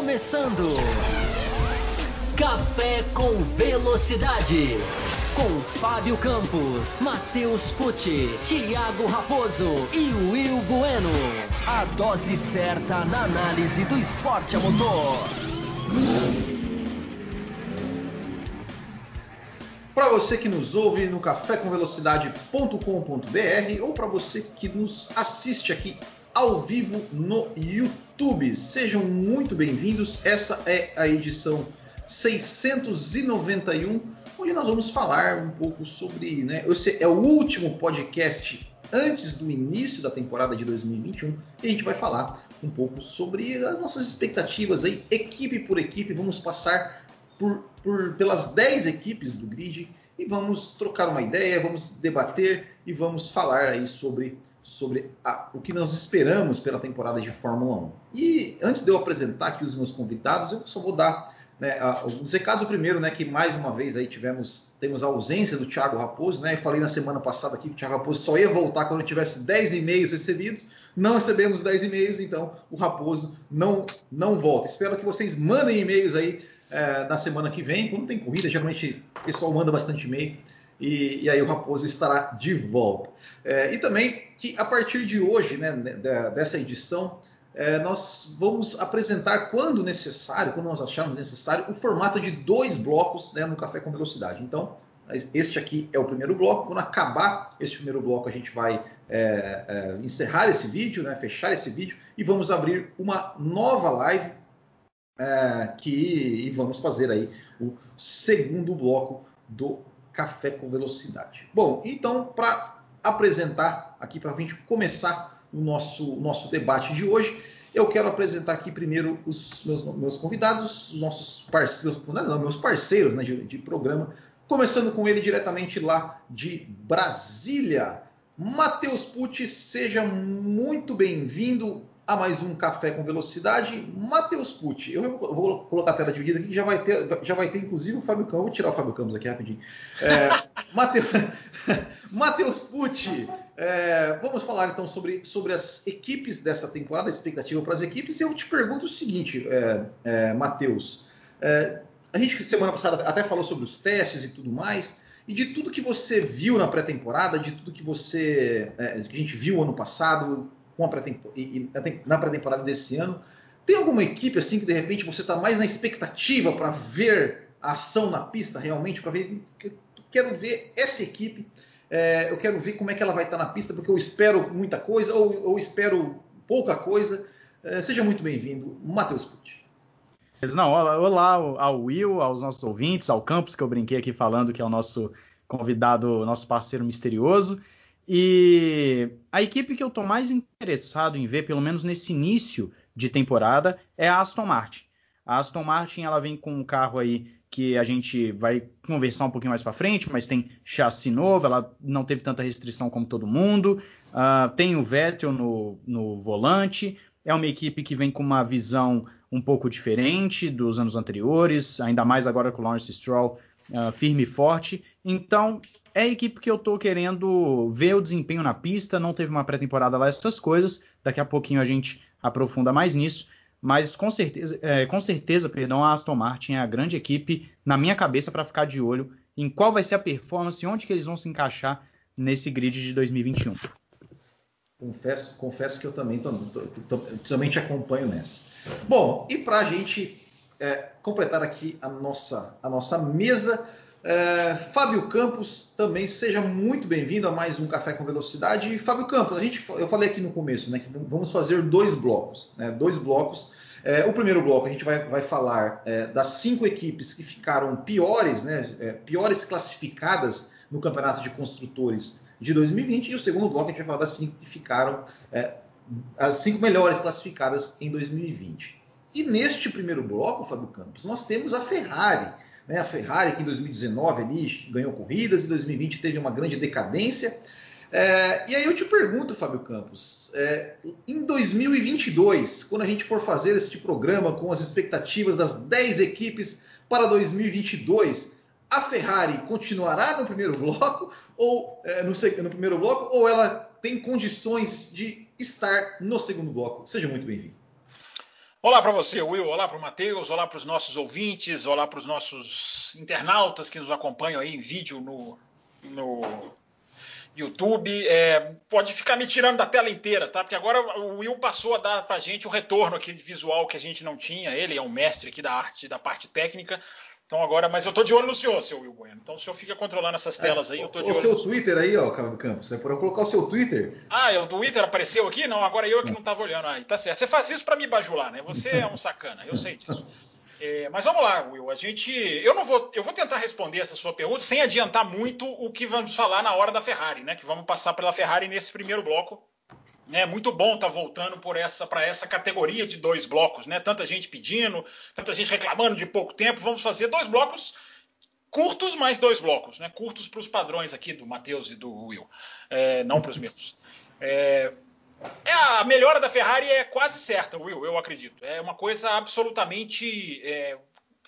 começando. Café com Velocidade. Com Fábio Campos, Matheus Pucci, Thiago Raposo e Will Bueno. A dose certa na análise do esporte a motor. Para você que nos ouve no cafécomvelocidade.com.br ou para você que nos assiste aqui ao vivo no YouTube, sejam muito bem-vindos. Essa é a edição 691, onde nós vamos falar um pouco sobre. Né, esse é o último podcast antes do início da temporada de 2021 e a gente vai falar um pouco sobre as nossas expectativas aí, equipe por equipe. Vamos passar por, por, pelas 10 equipes do grid e vamos trocar uma ideia, vamos debater e vamos falar aí sobre, sobre a, o que nós esperamos pela temporada de Fórmula 1. E antes de eu apresentar aqui os meus convidados, eu só vou dar né, os recados primeiro, né, que mais uma vez aí tivemos temos a ausência do Thiago Raposo, né? Eu falei na semana passada aqui que o Thiago Raposo só ia voltar quando tivesse 10 e-mails recebidos. Não recebemos 10 e-mails, então o Raposo não não volta. Espero que vocês mandem e-mails aí é, na semana que vem. Quando tem corrida, geralmente o pessoal manda bastante e-mail. E, e, aí o Raposo estará de volta. É, e também que a partir de hoje, né, dessa edição, é, nós vamos apresentar, quando necessário, quando nós acharmos necessário, o formato de dois blocos né, no Café com Velocidade. Então, este aqui é o primeiro bloco. Quando acabar este primeiro bloco, a gente vai é, é, encerrar esse vídeo, né, fechar esse vídeo e vamos abrir uma nova live é, que e vamos fazer aí o segundo bloco do Café com Velocidade. Bom, então para apresentar aqui para a gente começar o nosso, nosso debate de hoje. Eu quero apresentar aqui primeiro os meus, meus convidados, os nossos parceiros, não, meus parceiros né, de, de programa, começando com ele diretamente lá de Brasília. Matheus Pucci, seja muito bem-vindo a mais um Café com Velocidade. Matheus Pucci, eu vou colocar a tela dividida aqui, que já vai ter, já vai ter inclusive o Fábio Campos. Vou tirar o Fábio Campos aqui rapidinho. É, Matheus, Matheus Pucci, é, vamos falar então sobre, sobre as equipes dessa temporada, a expectativa para as equipes. E eu te pergunto o seguinte, é, é, Matheus. É, a gente semana passada até falou sobre os testes e tudo mais. E de tudo que você viu na pré-temporada, de tudo que você é, que a gente viu ano passado, pré e, na pré-temporada desse ano. Tem alguma equipe assim que de repente você está mais na expectativa para ver a ação na pista realmente, para ver? Eu quero ver essa equipe, é, eu quero ver como é que ela vai estar tá na pista, porque eu espero muita coisa ou, ou espero pouca coisa. É, seja muito bem-vindo, Matheus Pucci. Não, olá ao Will, aos nossos ouvintes, ao Campos, que eu brinquei aqui falando que é o nosso convidado, nosso parceiro misterioso. E a equipe que eu estou mais interessado em ver, pelo menos nesse início de temporada, é a Aston Martin. A Aston Martin ela vem com um carro aí que a gente vai conversar um pouquinho mais para frente, mas tem chassi novo, ela não teve tanta restrição como todo mundo. Uh, tem o Vettel no, no volante. É uma equipe que vem com uma visão um pouco diferente dos anos anteriores, ainda mais agora com o Lawrence Stroll uh, firme e forte. Então, é a equipe que eu tô querendo ver o desempenho na pista. Não teve uma pré-temporada lá, essas coisas. Daqui a pouquinho a gente aprofunda mais nisso. Mas com certeza, é, com certeza, perdão, a Aston Martin é a grande equipe na minha cabeça para ficar de olho em qual vai ser a performance onde que eles vão se encaixar nesse grid de 2021. Confesso, confesso que eu também, tô, tô, tô, também te acompanho nessa. Bom, e para a gente é, completar aqui a nossa, a nossa mesa, é, Fábio Campos, também seja muito bem-vindo a mais um Café com Velocidade. E Fábio Campos, a gente, eu falei aqui no começo, né, que vamos fazer dois blocos, né, dois blocos. É, o primeiro bloco a gente vai, vai falar é, das cinco equipes que ficaram piores, né, é, piores classificadas no Campeonato de Construtores de 2020. E o segundo bloco a gente vai falar das cinco que ficaram, é, as cinco melhores classificadas em 2020. E neste primeiro bloco, Fábio Campos, nós temos a Ferrari né? A Ferrari, que em 2019 ali, ganhou corridas, em 2020 teve uma grande decadência. É, e aí eu te pergunto, Fábio Campos, é, em 2022, quando a gente for fazer este programa com as expectativas das 10 equipes para 2022, a Ferrari continuará no primeiro bloco ou é, no, no, primeiro bloco ou ela tem condições de estar no segundo bloco? Seja muito bem-vindo. Olá para você, Will. Olá para o Matheus. Olá para os nossos ouvintes. Olá para os nossos internautas que nos acompanham aí em vídeo no, no YouTube. É, pode ficar me tirando da tela inteira, tá? Porque agora o Will passou a dar para gente o retorno aqui visual que a gente não tinha. Ele é um mestre aqui da arte, da parte técnica. Então agora, mas eu tô de olho no senhor, seu Will Bueno. Então o senhor fica controlando essas é, telas é, aí, eu tô de o olho. O seu Twitter aí, ó, Cabo Campos, você pode colocar o seu Twitter. Ah, o Twitter apareceu aqui? Não, agora eu que não tava olhando aí, tá certo. Você faz isso para me bajular, né? Você é um sacana, eu sei disso. É, mas vamos lá, Will. A gente, eu não vou, eu vou tentar responder essa sua pergunta sem adiantar muito o que vamos falar na hora da Ferrari, né? Que vamos passar pela Ferrari nesse primeiro bloco. É muito bom estar tá voltando por essa para essa categoria de dois blocos, né? Tanta gente pedindo, tanta gente reclamando de pouco tempo. Vamos fazer dois blocos curtos mais dois blocos, né? Curtos para os padrões aqui do Matheus e do Will, é, não para os meus. É, é, a melhora da Ferrari é quase certa, Will, eu acredito. É uma coisa absolutamente é,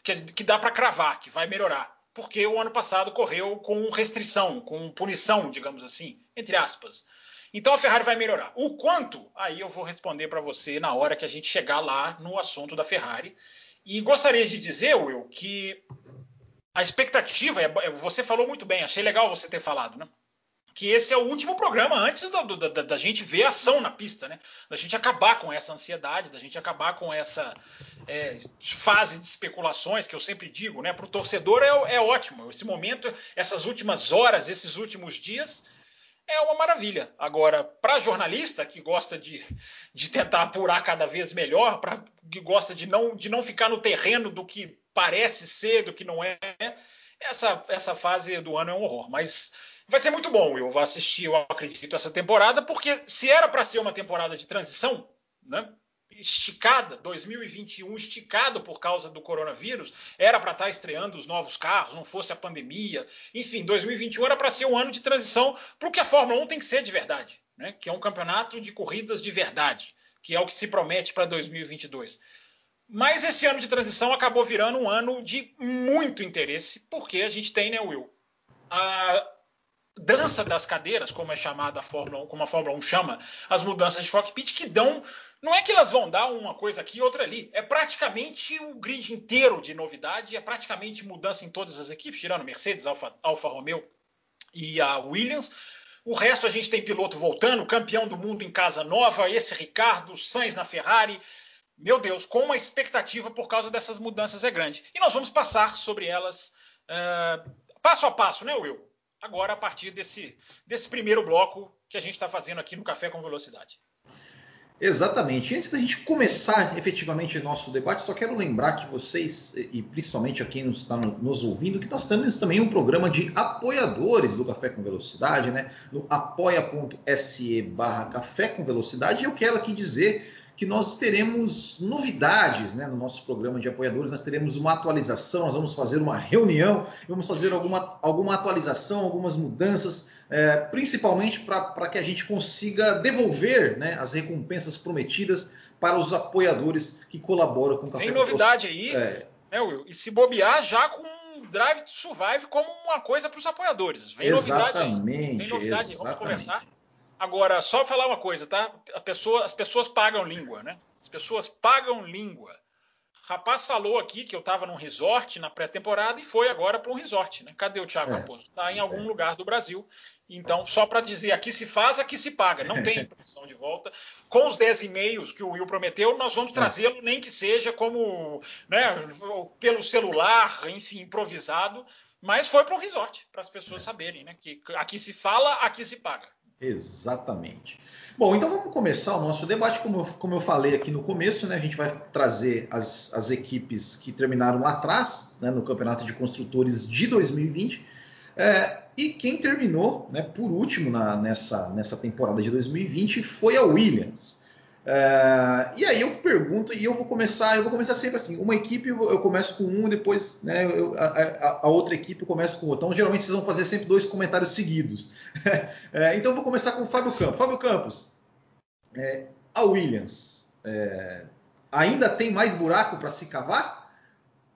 que, que dá para cravar, que vai melhorar. Porque o ano passado correu com restrição, com punição, digamos assim, entre aspas. Então a Ferrari vai melhorar. O quanto? Aí eu vou responder para você na hora que a gente chegar lá no assunto da Ferrari. E gostaria de dizer, Will, que a expectativa, é, é, você falou muito bem, achei legal você ter falado, né? Que esse é o último programa antes da, da, da, gente ver ação na pista, né? Da gente acabar com essa ansiedade, da gente acabar com essa é, fase de especulações que eu sempre digo, né? Para o torcedor é, é ótimo. Esse momento, essas últimas horas, esses últimos dias, é uma maravilha. Agora, para jornalista que gosta de, de tentar apurar cada vez melhor, para que gosta de não, de não ficar no terreno do que parece ser, do que não é. Essa, essa fase do ano é um horror, mas vai ser muito bom. Eu vou assistir, eu acredito, essa temporada, porque se era para ser uma temporada de transição, né? Esticada, 2021 esticado por causa do coronavírus, era para estar tá estreando os novos carros, não fosse a pandemia. Enfim, 2021 era para ser um ano de transição para o que a Fórmula 1 tem que ser de verdade, né? que é um campeonato de corridas de verdade, que é o que se promete para 2022. Mas esse ano de transição acabou virando um ano de muito interesse, porque a gente tem, né, Will? A dança das cadeiras, como é chamada a Fórmula 1, como a Fórmula 1 chama, as mudanças de cockpit que dão, não é que elas vão dar uma coisa aqui e outra ali, é praticamente o grid inteiro de novidade, é praticamente mudança em todas as equipes, tirando Mercedes, Alfa, Alfa Romeo e a Williams. O resto a gente tem piloto voltando, campeão do mundo em casa nova, esse Ricardo, Sainz na Ferrari, meu Deus, como a expectativa por causa dessas mudanças é grande. E nós vamos passar sobre elas uh, passo a passo, né, Will? Agora, a partir desse, desse primeiro bloco que a gente está fazendo aqui no Café com Velocidade. Exatamente. Antes da gente começar efetivamente nosso debate, só quero lembrar que vocês, e principalmente a quem está nos ouvindo, que nós temos também um programa de apoiadores do Café com Velocidade, né? No apoia.se barra Café com Velocidade. E eu quero aqui dizer que nós teremos novidades né, no nosso programa de apoiadores, nós teremos uma atualização, nós vamos fazer uma reunião, vamos fazer alguma, alguma atualização, algumas mudanças, é, principalmente para que a gente consiga devolver né, as recompensas prometidas para os apoiadores que colaboram com o Café Tem novidade aí, é. né, Will? E se bobear já com Drive to Survive como uma coisa para os apoiadores. Vem exatamente, novidade aí. Vem novidade, exatamente. vamos conversar. Agora, só falar uma coisa, tá? Pessoa, as pessoas pagam língua, né? As pessoas pagam língua. O rapaz falou aqui que eu estava num resort na pré-temporada e foi agora para um resort, né? Cadê o Thiago é, Raposo? Está em algum é. lugar do Brasil. Então, só para dizer, aqui se faz, aqui se paga. Não tem produção de volta. Com os 10 e-mails que o Will prometeu, nós vamos é. trazê-lo, nem que seja como, né, pelo celular, enfim, improvisado. Mas foi para um resort, para as pessoas é. saberem, né? Que aqui se fala, aqui se paga. Exatamente. Bom, então vamos começar o nosso debate. Como eu, como eu falei aqui no começo, né, a gente vai trazer as, as equipes que terminaram lá atrás, né, no Campeonato de Construtores de 2020. É, e quem terminou né, por último na, nessa, nessa temporada de 2020 foi a Williams. Uh, e aí eu pergunto, e eu vou começar, eu vou começar sempre assim, uma equipe eu começo com um, depois né, eu, a, a, outra equipe eu começo com outra. Então geralmente vocês vão fazer sempre dois comentários seguidos. uh, então eu vou começar com o Fábio Campos. Fábio Campos, é, a Williams é, ainda tem mais buraco para se cavar?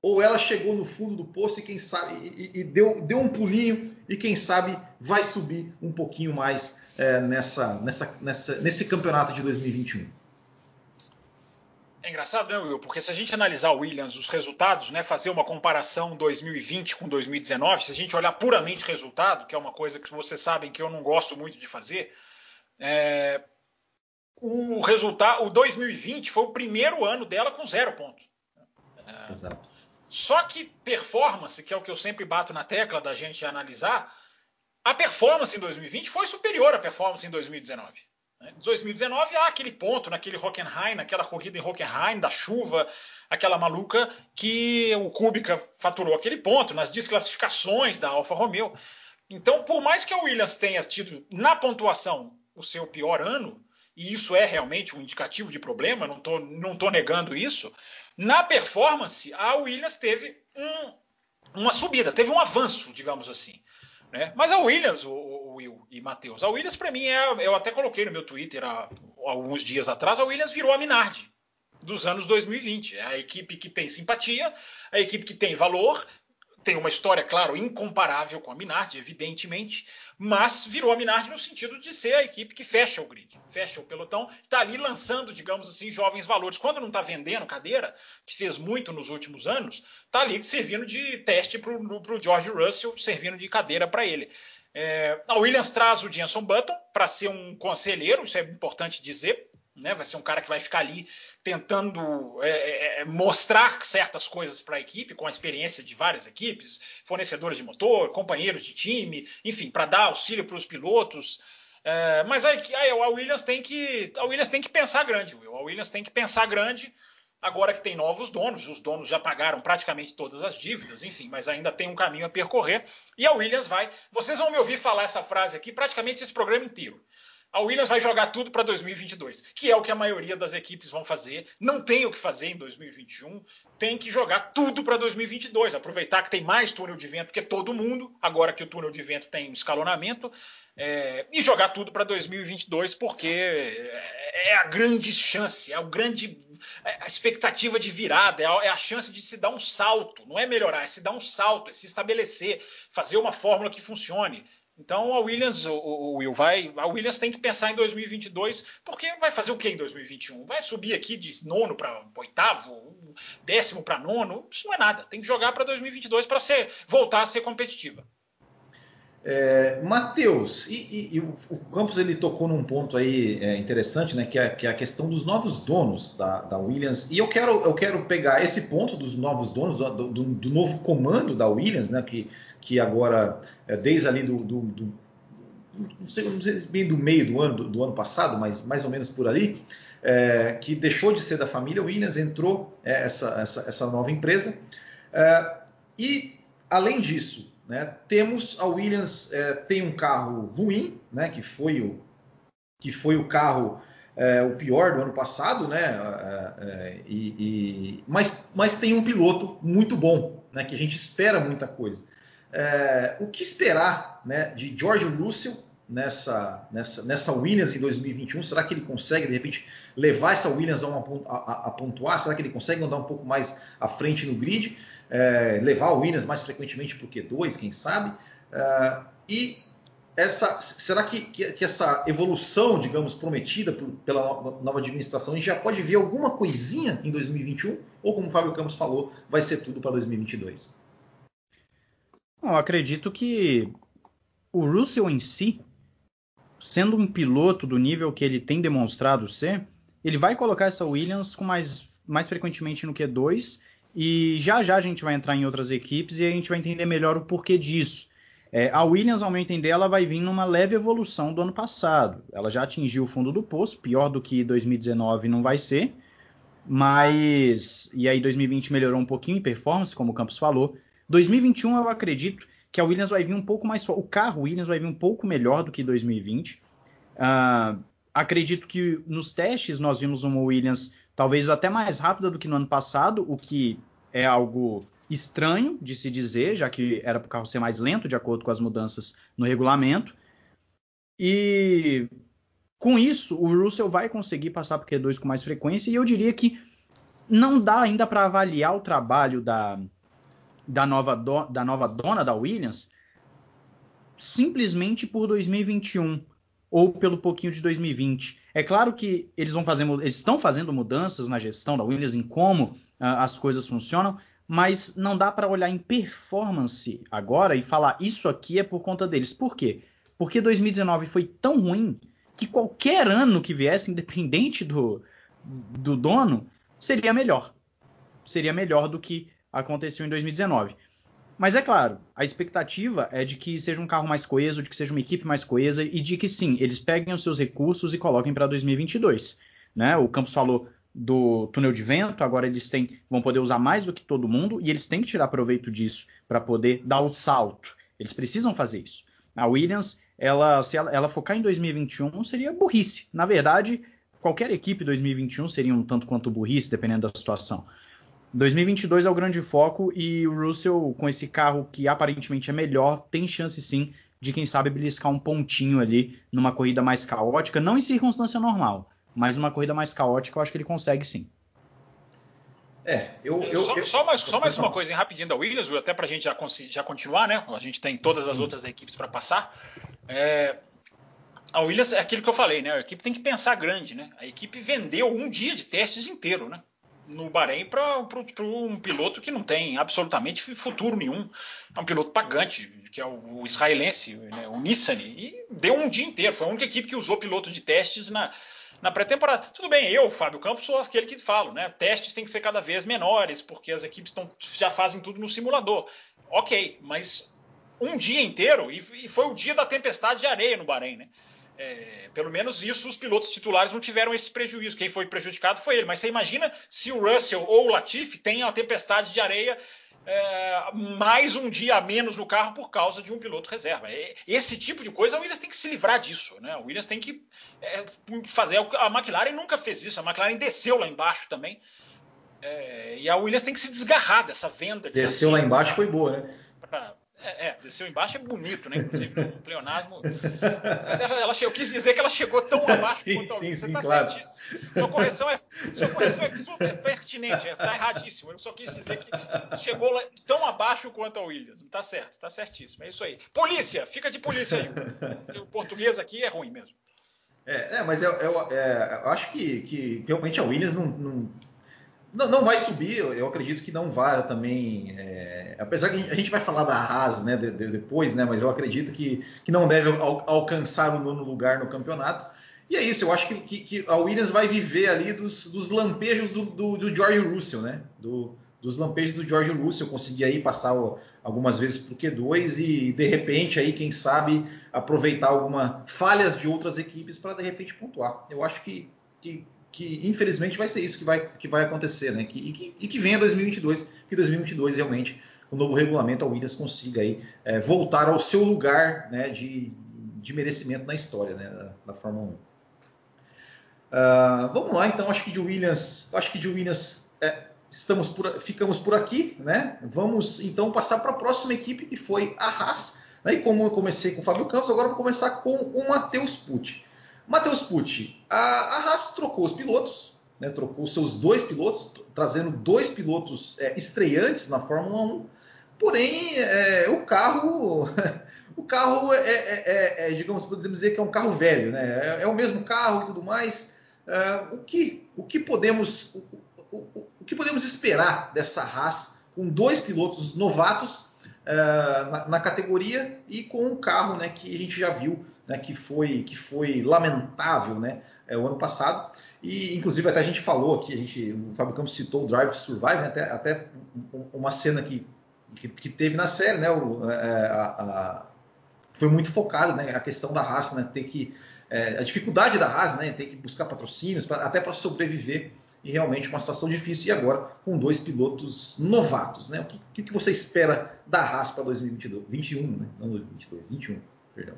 Ou ela chegou no fundo do poço e quem sabe e, e deu, deu um pulinho e quem sabe vai subir um pouquinho mais é, nessa, nessa, nessa, nesse campeonato de 2021? É engraçado, né, Will? Porque se a gente analisar o Williams, os resultados, né, fazer uma comparação 2020 com 2019, se a gente olhar puramente resultado, que é uma coisa que vocês sabem que eu não gosto muito de fazer, é, o resultado, o 2020 foi o primeiro ano dela com zero pontos. É, Exato. Só que performance, que é o que eu sempre bato na tecla da gente analisar, a performance em 2020 foi superior à performance em 2019. Em 2019 há aquele ponto naquele Hockenheim, naquela corrida em Hockenheim, da chuva, aquela maluca que o Kubica faturou aquele ponto nas desclassificações da Alfa Romeo. Então, por mais que a Williams tenha tido na pontuação o seu pior ano, e isso é realmente um indicativo de problema, não estou não tô negando isso, na performance a Williams teve um, uma subida, teve um avanço, digamos assim. Né? Mas a Williams, o, o Will e Matheus, a Williams para mim é, eu até coloquei no meu Twitter há, alguns dias atrás, a Williams virou a Minardi dos anos 2020. É a equipe que tem simpatia, a equipe que tem valor, tem uma história, claro, incomparável com a Minardi, evidentemente, mas virou a Minardi no sentido de ser a equipe que fecha o grid, fecha o pelotão, está ali lançando, digamos assim, jovens valores. Quando não está vendendo cadeira, que fez muito nos últimos anos, está ali servindo de teste para o George Russell, servindo de cadeira para ele. É, a Williams traz o Jenson Button para ser um conselheiro, isso é importante dizer, né? Vai ser um cara que vai ficar ali tentando é, é, é mostrar certas coisas para a equipe, com a experiência de várias equipes, fornecedores de motor, companheiros de time, enfim, para dar auxílio para os pilotos. É, mas a, a, Williams tem que a Williams tem que pensar grande, Will. A Williams tem que pensar grande agora que tem novos donos. Os donos já pagaram praticamente todas as dívidas, enfim, mas ainda tem um caminho a percorrer. E a Williams vai. Vocês vão me ouvir falar essa frase aqui praticamente esse programa inteiro a Williams vai jogar tudo para 2022, que é o que a maioria das equipes vão fazer. Não tem o que fazer em 2021, tem que jogar tudo para 2022. Aproveitar que tem mais túnel de vento que todo mundo, agora que o túnel de vento tem um escalonamento, é, e jogar tudo para 2022, porque é, é a grande chance, é o grande é a expectativa de virada, é a, é a chance de se dar um salto. Não é melhorar, é se dar um salto, é se estabelecer, fazer uma fórmula que funcione. Então a Williams, o, o, Will, vai, a Williams tem que pensar em 2022, porque vai fazer o que em 2021? Vai subir aqui de nono para oitavo, décimo para nono? Isso não é nada. Tem que jogar para 2022 para voltar a ser competitiva. É, Matheus, e, e, e o, o, Campos ele tocou num ponto aí é, interessante, né, que é, que é, a questão dos novos donos da, da, Williams. E eu quero, eu quero pegar esse ponto dos novos donos, do, do, do novo comando da Williams, né, que que agora, é, desde ali do, do, do não, sei, não sei bem do meio do ano, do, do, ano passado, mas mais ou menos por ali, é, que deixou de ser da família Williams, entrou é, essa, essa, essa, nova empresa. É, e, além disso, né, temos a Williams é, tem um carro ruim, né, que foi o, que foi o carro é, o pior do ano passado, né? É, e, e, mas, mas tem um piloto muito bom, né? Que a gente espera muita coisa. É, o que esperar né, de George Russell nessa, nessa, nessa Williams em 2021? Será que ele consegue, de repente, levar essa Williams a, uma, a, a pontuar? Será que ele consegue andar um pouco mais à frente no grid? É, levar o Williams mais frequentemente para o Q2, quem sabe? É, e essa, será que, que, que, essa evolução, digamos, prometida por, pela nova administração, a gente já pode ver alguma coisinha em 2021? Ou, como o Fábio Campos falou, vai ser tudo para 2022? Bom, acredito que o Russell em si, sendo um piloto do nível que ele tem demonstrado ser, ele vai colocar essa Williams com mais, mais frequentemente no Q2 e já já a gente vai entrar em outras equipes e a gente vai entender melhor o porquê disso. É, a Williams, ao meu entender, ela vai vir numa leve evolução do ano passado. Ela já atingiu o fundo do poço, pior do que 2019 não vai ser, mas e aí 2020 melhorou um pouquinho em performance, como o Campos falou, 2021 eu acredito que a Williams vai vir um pouco mais o carro Williams vai vir um pouco melhor do que 2020. Uh, ah, acredito que nos testes nós vimos uma Williams talvez até mais rápida do que no ano passado, o que é algo estranho de se dizer, já que era para o carro ser mais lento de acordo com as mudanças no regulamento. E com isso, o Russell vai conseguir passar o Q2 com mais frequência, e eu diria que não dá ainda para avaliar o trabalho da, da nova, do, da nova dona da Williams simplesmente por 2021 ou pelo pouquinho de 2020. É claro que eles vão fazer, eles estão fazendo mudanças na gestão da Williams em como uh, as coisas funcionam, mas não dá para olhar em performance agora e falar isso aqui é por conta deles. Por quê? Porque 2019 foi tão ruim que qualquer ano que viesse, independente do, do dono, seria melhor. Seria melhor do que aconteceu em 2019. Mas é claro, a expectativa é de que seja um carro mais coeso, de que seja uma equipe mais coesa e de que sim, eles peguem os seus recursos e coloquem para 2022. Né? O Campos falou do túnel de vento, agora eles têm, vão poder usar mais do que todo mundo e eles têm que tirar proveito disso para poder dar o salto. Eles precisam fazer isso. A Williams, ela, se ela, ela focar em 2021, seria burrice. Na verdade, qualquer equipe 2021 seria um tanto quanto burrice, dependendo da situação. 2022 é o grande foco e o Russell, com esse carro que aparentemente é melhor, tem chance sim de, quem sabe, beliscar um pontinho ali numa corrida mais caótica, não em circunstância normal, mas numa corrida mais caótica eu acho que ele consegue sim. É, eu. eu, só, eu, só mais, só mais uma coisa rapidinho da Williams, até para a gente já, já continuar, né? A gente tem todas as outras equipes para passar. É, a Williams é aquilo que eu falei, né? A equipe tem que pensar grande, né? A equipe vendeu um dia de testes inteiro, né? No Bahrein para um piloto que não tem absolutamente futuro nenhum. É um piloto pagante, que é o, o israelense, né? o Nissan, e deu um dia inteiro. Foi a única equipe que usou piloto de testes na, na pré-temporada. Tudo bem, eu, Fábio Campos, sou aquele que falo, né? Testes têm que ser cada vez menores, porque as equipes tão, já fazem tudo no simulador. Ok, mas um dia inteiro, e, e foi o dia da tempestade de areia no Bahrein, né? É, pelo menos isso os pilotos titulares não tiveram esse prejuízo. Quem foi prejudicado foi ele. Mas você imagina se o Russell ou o Latifi têm a tempestade de areia é, mais um dia a menos no carro por causa de um piloto reserva. Esse tipo de coisa a Williams tem que se livrar disso. Né? A Williams tem que é, fazer. A McLaren nunca fez isso. A McLaren desceu lá embaixo também. É, e a Williams tem que se desgarrar dessa venda. De desceu lá embaixo foi boa, né? Pra, é, é, desceu embaixo é bonito, né? Inclusive no pleonasmo. Mas ela, ela, eu quis dizer que ela chegou tão abaixo sim, quanto a Williams. Você está claro. certíssimo. Sua correção é, sua correção é super pertinente, está é, erradíssimo. Eu só quis dizer que chegou tão abaixo quanto a Williams. Está certo, está certíssimo. É isso aí. Polícia, fica de polícia aí. O português aqui é ruim mesmo. É, é mas eu, eu, é, eu acho que, que, realmente a Williams não, não, não, não, vai subir. Eu acredito que não vai também. É, apesar que a gente vai falar da Haas né, de, de, depois, né, mas eu acredito que, que não deve al, alcançar o nono lugar no campeonato. E é isso, eu acho que, que, que a Williams vai viver ali dos, dos lampejos do, do, do, George Russell, né? Do, dos lampejos do George Russell, conseguir aí passar algumas vezes para o Q2 e de repente aí, quem sabe, aproveitar algumas falhas de outras equipes para de repente pontuar. Eu acho que, que, que, infelizmente vai ser isso que vai, que vai acontecer, né? Que, e, que, e que venha 2022, que 2022 realmente o novo regulamento a Williams consiga aí é, voltar ao seu lugar né, de, de merecimento na história né, da, da Fórmula 1. Uh, vamos lá, então, acho que de Williams, acho que de Williams é, estamos por, ficamos por aqui, né? Vamos então passar para a próxima equipe que foi a Haas. Né? E como eu comecei com o Fábio Campos, agora vou começar com o Matheus Pucci. Matheus Pucci, a, a Haas trocou os pilotos, né? trocou seus dois pilotos, trazendo dois pilotos é, estreantes na Fórmula 1. Porém, é, o carro o carro é, é, é, é digamos, podemos dizer que é um carro velho, né? É, é o mesmo carro e tudo mais. O, que, o, que podemos, o, o, o, que podemos esperar dessa Haas com dois pilotos novatos na, na, categoria e com um carro né, que a gente já viu né, que, foi, que foi lamentável né, é, o ano passado. E, inclusive, até a gente falou aqui, a gente, o Fábio Campos citou o Drive to Survive, né, até, até uma cena que, que, que, teve na série, né, o, é, a, a, foi muito focado né, a questão da Haas, né, ter que é, a dificuldade da Haas, né, ter que buscar patrocínios pra, até para sobreviver e realmente uma situação difícil. E agora com dois pilotos novatos, né? O que, que você espera da Haas para 2022, 21, né? Não 2022, 21, perdão.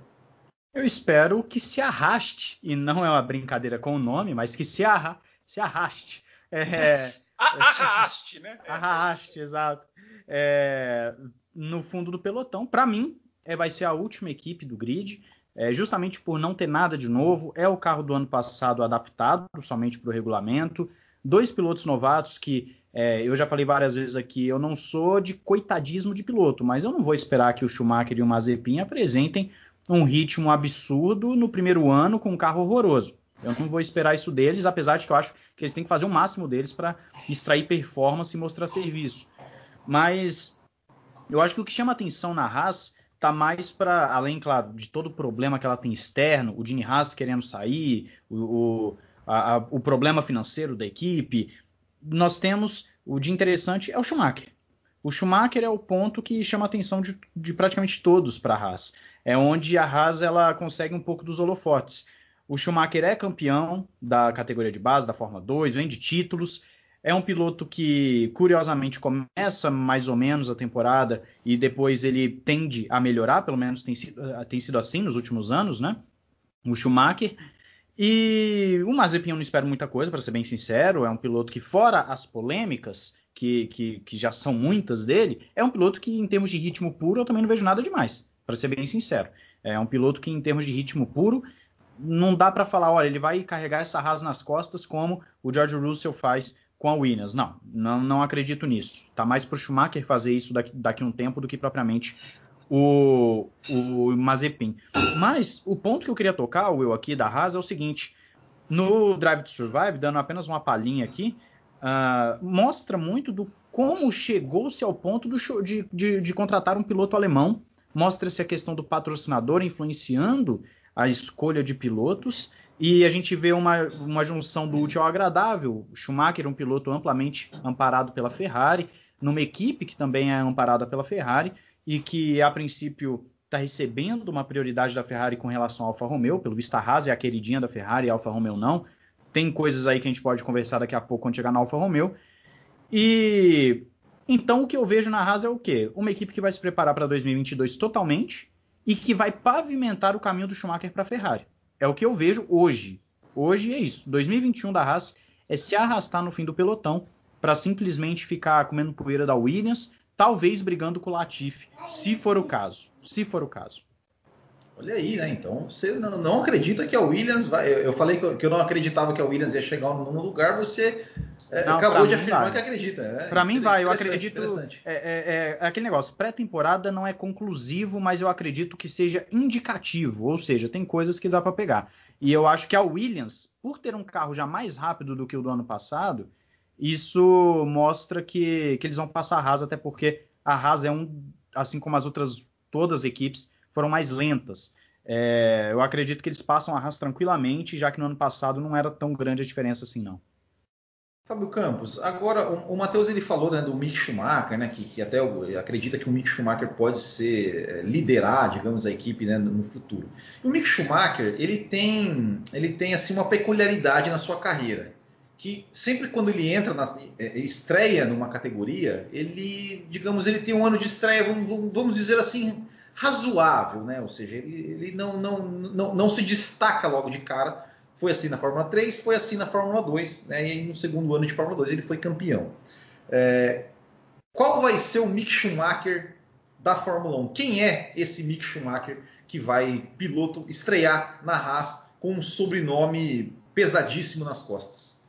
Eu espero que se arraste e não é uma brincadeira com o nome, mas que se, arra, se arraste. É, arraste, né? Arraste, exato. É, no fundo do pelotão, para mim, é, vai ser a última equipe do grid é, justamente por não ter nada de novo. É o carro do ano passado adaptado somente para o regulamento. Dois pilotos novatos que é, eu já falei várias vezes aqui, eu não sou de coitadismo de piloto, mas eu não vou esperar que o Schumacher e o Mazepin apresentem um ritmo absurdo no primeiro ano com um carro horroroso. Eu não vou esperar isso deles, apesar de que eu acho que eles têm que fazer o máximo deles para extrair performance e mostrar serviço. Mas eu acho que o que chama atenção na Haas tá mais para além, claro, de todo o problema que ela tem externo, o Dini Haas querendo sair, o, o, a, a, o problema financeiro da equipe. Nós temos o de interessante é o Schumacher. O Schumacher é o ponto que chama atenção de, de praticamente todos para a Haas. É onde a Haas ela consegue um pouco dos holofotes. O Schumacher é campeão da categoria de base da Fórmula 2, vem de títulos. É um piloto que, curiosamente, começa mais ou menos a temporada e depois ele tende a melhorar, pelo menos tem sido, tem sido assim nos últimos anos, né? O Schumacher. E o Mazepin eu não espero muita coisa, para ser bem sincero. É um piloto que, fora as polêmicas, que, que, que, já são muitas dele, é um piloto que, em termos de ritmo puro, eu também não vejo nada demais, para ser bem sincero. É um piloto que, em termos de ritmo puro, não dá para falar, olha, ele vai carregar essa rasa nas costas como o George Russell faz com a Williams. Não, não, não acredito nisso. Tá mais para o Schumacher fazer isso daqui, daqui a um tempo do que propriamente o, o Mazepin. Mas o ponto que eu queria tocar, Will, aqui da Haas é o seguinte: no Drive to Survive, dando apenas uma palhinha aqui, uh, mostra muito do como chegou-se ao ponto do, de, de, de, contratar um piloto alemão. Mostra-se a questão do patrocinador influenciando a escolha de pilotos. E a gente vê uma, uma junção do útil ao agradável. Schumacher, um piloto amplamente amparado pela Ferrari, numa equipe que também é amparada pela Ferrari e que, a princípio, está recebendo uma prioridade da Ferrari com relação à Alfa Romeo. Pelo visto, a Haas é a queridinha da Ferrari, a Alfa Romeo não. Tem coisas aí que a gente pode conversar daqui a pouco quando chegar na Alfa Romeo. E então o que eu vejo na Haas é o quê? Uma equipe que vai se preparar para 2022 totalmente e que vai pavimentar o caminho do Schumacher para a Ferrari. É o que eu vejo hoje. Hoje é isso. 2021 da Haas é se arrastar no fim do pelotão para simplesmente ficar comendo poeira da Williams, talvez brigando com o Latifi, se for o caso. Se for o caso. Olha aí, né? Então você não, acredita que a Williams vai. Eu, falei que eu, não acreditava que a Williams ia chegar no lugar, você é, não, acabou de afirmar vai. que acredita. É, para mim vai, eu acredito. É, é, é, aquele negócio, pré-temporada não é conclusivo, mas eu acredito que seja indicativo, ou seja, tem coisas que dá para pegar. E eu acho que a Williams, por ter um carro já mais rápido do que o do ano passado, isso mostra que, que eles vão passar a Haas, até porque a Haas é um, assim como as outras todas as equipes, foram mais lentas. É, eu acredito que eles passam a Haas tranquilamente, já que no ano passado não era tão grande a diferença assim, não. Fábio Campos, agora o, Matheus ele falou né, do Mick Schumacher, né, que, que até acredita que o Mick Schumacher pode ser é, liderar, digamos, a equipe né, no, futuro. O Mick Schumacher ele tem, ele tem assim uma peculiaridade na sua carreira, que sempre quando ele entra na é, estreia numa categoria, ele, digamos, ele tem um ano de estreia, vamos, vamos dizer assim, razoável, né? Ou seja, ele, ele não, não, não, não se destaca logo de cara foi assim na Fórmula 3, foi assim na Fórmula 2, né? E no segundo ano de Fórmula 2 ele foi campeão. É, qual vai ser o Mick Schumacher da Fórmula 1? Quem é esse Mick Schumacher que vai piloto estrear na Haas com um sobrenome pesadíssimo nas costas?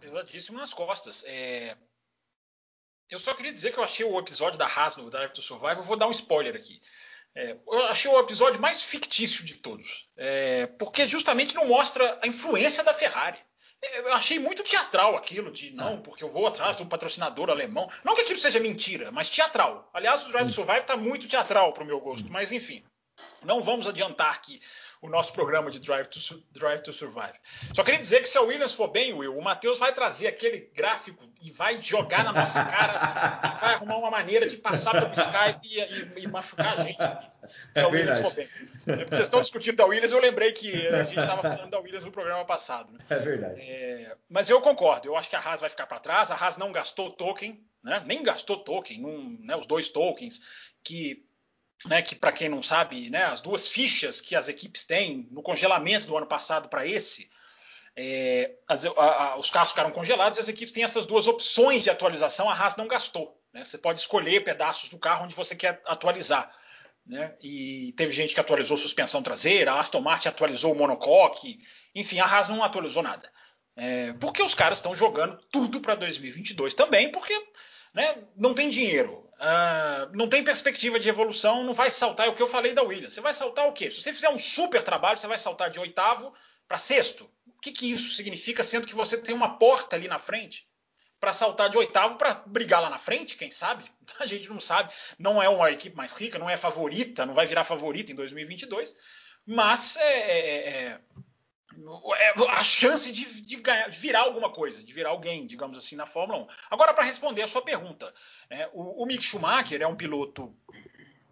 Pesadíssimo nas costas. É... Eu só queria dizer que eu achei o episódio da Haas no Drive to Survive. Eu vou dar um spoiler aqui. É, eu achei o episódio mais fictício de todos, é, porque justamente não mostra a influência da Ferrari. É, eu achei muito teatral aquilo de não, ah. porque eu vou atrás de um patrocinador alemão. Não que aquilo seja mentira, mas teatral. Aliás, o Drive to Survive está muito teatral para o meu gosto, mas enfim. Não vamos adiantar aqui o nosso programa de Drive to, Drive to Survive. Só queria dizer que se a Williams for bem, Will, o Matheus vai trazer aquele gráfico e vai jogar na nossa cara e vai arrumar uma maneira de passar pelo Skype e, e, e machucar a gente aqui. Se é a Williams for bem. É, vocês estão discutindo da Williams, eu lembrei que a gente estava falando da Williams no programa passado. Né? É verdade. É, mas eu concordo, eu acho que a Haas vai ficar para trás. A Haas não gastou token, né? nem gastou token, num, né, os dois tokens que né, que para quem não sabe, né, as duas fichas que as equipes têm no congelamento do ano passado para esse, é, as, a, a, os carros ficaram congelados e as equipes têm essas duas opções de atualização. A Haas não gastou. Né? Você pode escolher pedaços do carro onde você quer atualizar. Né? E teve gente que atualizou suspensão traseira, a Aston Martin atualizou o monocoque, enfim, a Haas não atualizou nada. É, porque os caras estão jogando tudo para 2022 também, porque né, não tem dinheiro. Uh, não tem perspectiva de evolução, não vai saltar. É o que eu falei da Williams. Você vai saltar o quê? Se você fizer um super trabalho, você vai saltar de oitavo para sexto. O que, que isso significa, sendo que você tem uma porta ali na frente para saltar de oitavo para brigar lá na frente? Quem sabe? A gente não sabe. Não é uma equipe mais rica, não é favorita, não vai virar favorita em 2022. Mas é, é, é é, a chance de, de, ganhar, de, virar alguma coisa, de virar alguém, digamos assim, na Fórmula 1. Agora, para responder a sua pergunta, né, o, o Mick Schumacher é um piloto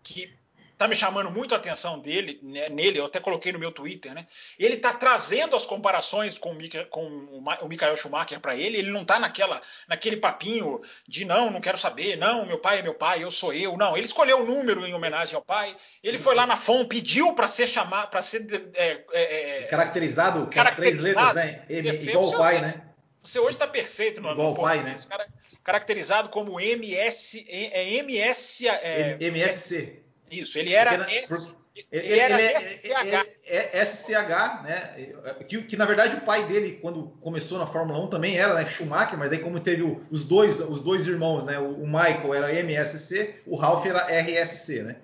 que está me chamando muito a atenção dele, né, nele, eu até coloquei no meu Twitter, né? Ele está trazendo as comparações com o, Mika, com o Michael Schumacher para ele, ele não está naquela, naquele papinho de não, não quero saber, não, meu pai é meu pai, eu sou eu, não. Ele escolheu o número em homenagem ao pai, ele foi lá na FOM, pediu para ser chamado, para ser é, é, é, caracterizado com as três letras, né? M, igual o pai, né? Você hoje está perfeito no Igual o pai, né? Cara, caracterizado como MS, é, MS, é, MSC. Isso, ele era, Porque, S, ele, ele era ele, SCH. É, SCH, né? Que, que, na verdade o pai dele, quando começou na Fórmula 1, também era né, Schumacher, mas daí como teve o, os dois os dois irmãos, né? O, o, Michael era MSC, o Ralph era RSC, né?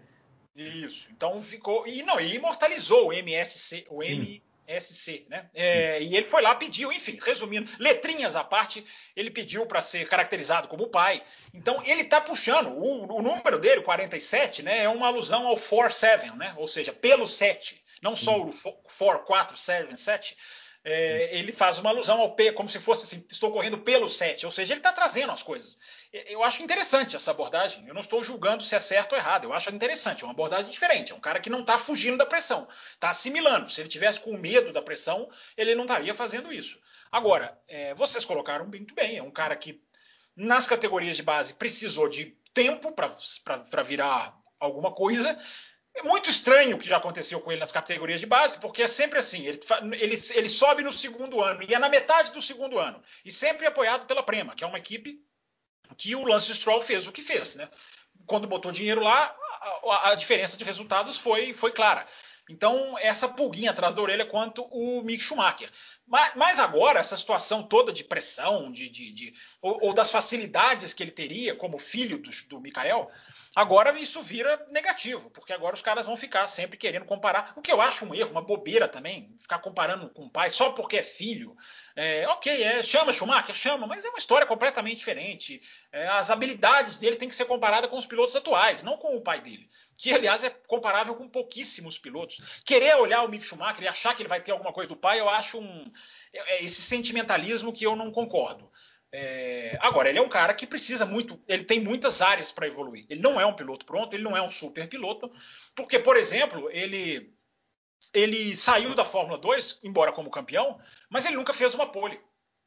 Isso. Então ficou e não e imortalizou o MSC, o Sim. SC, né? É, e ele foi lá, pediu, enfim, resumindo, letrinhas à parte, ele pediu para ser caracterizado como pai. Então ele está puxando, o, o, número dele, 47, né, é uma alusão ao 47, né? Ou seja, pelo 7, não só o 4, 4, 7, 7. É, ele faz uma alusão ao P, como se fosse assim, estou correndo pelo 7, ou seja, ele está trazendo as coisas. Eu acho interessante essa abordagem. Eu não estou julgando se é certo ou errado. Eu acho interessante. É uma abordagem diferente. É um cara que não está fugindo da pressão, está assimilando. Se ele tivesse com medo da pressão, ele não estaria fazendo isso. Agora, é, vocês colocaram muito bem. É um cara que nas categorias de base precisou de tempo para virar alguma coisa. É muito estranho o que já aconteceu com ele nas categorias de base, porque é sempre assim: ele, ele, ele sobe no segundo ano e é na metade do segundo ano, e sempre apoiado pela Prema, que é uma equipe que o Lance Stroll fez o que fez, né? Quando botou dinheiro lá, a, a diferença de resultados foi, foi clara. Então, essa pulguinha atrás da orelha quanto o Mick Schumacher. Mas, mas agora, essa situação toda de pressão, de, de, de ou, ou, das facilidades que ele teria como filho do, do Mikael, Agora isso vira negativo, porque agora os caras vão ficar sempre querendo comparar, o que eu acho um erro, uma bobeira também, ficar comparando com o pai só porque é filho. É, ok, é, chama Schumacher, chama, mas é uma história completamente diferente. É, as habilidades dele têm que ser comparadas com os pilotos atuais, não com o pai dele, que aliás é comparável com pouquíssimos pilotos. Querer olhar o Mick Schumacher e achar que ele vai ter alguma coisa do pai, eu acho um, é, é esse sentimentalismo que eu não concordo. É, agora, ele é um cara que precisa muito, ele tem muitas áreas para evoluir. Ele não é um piloto pronto, ele não é um super piloto, porque, por exemplo, ele, ele saiu da Fórmula 2, embora como campeão, mas ele nunca fez uma pole.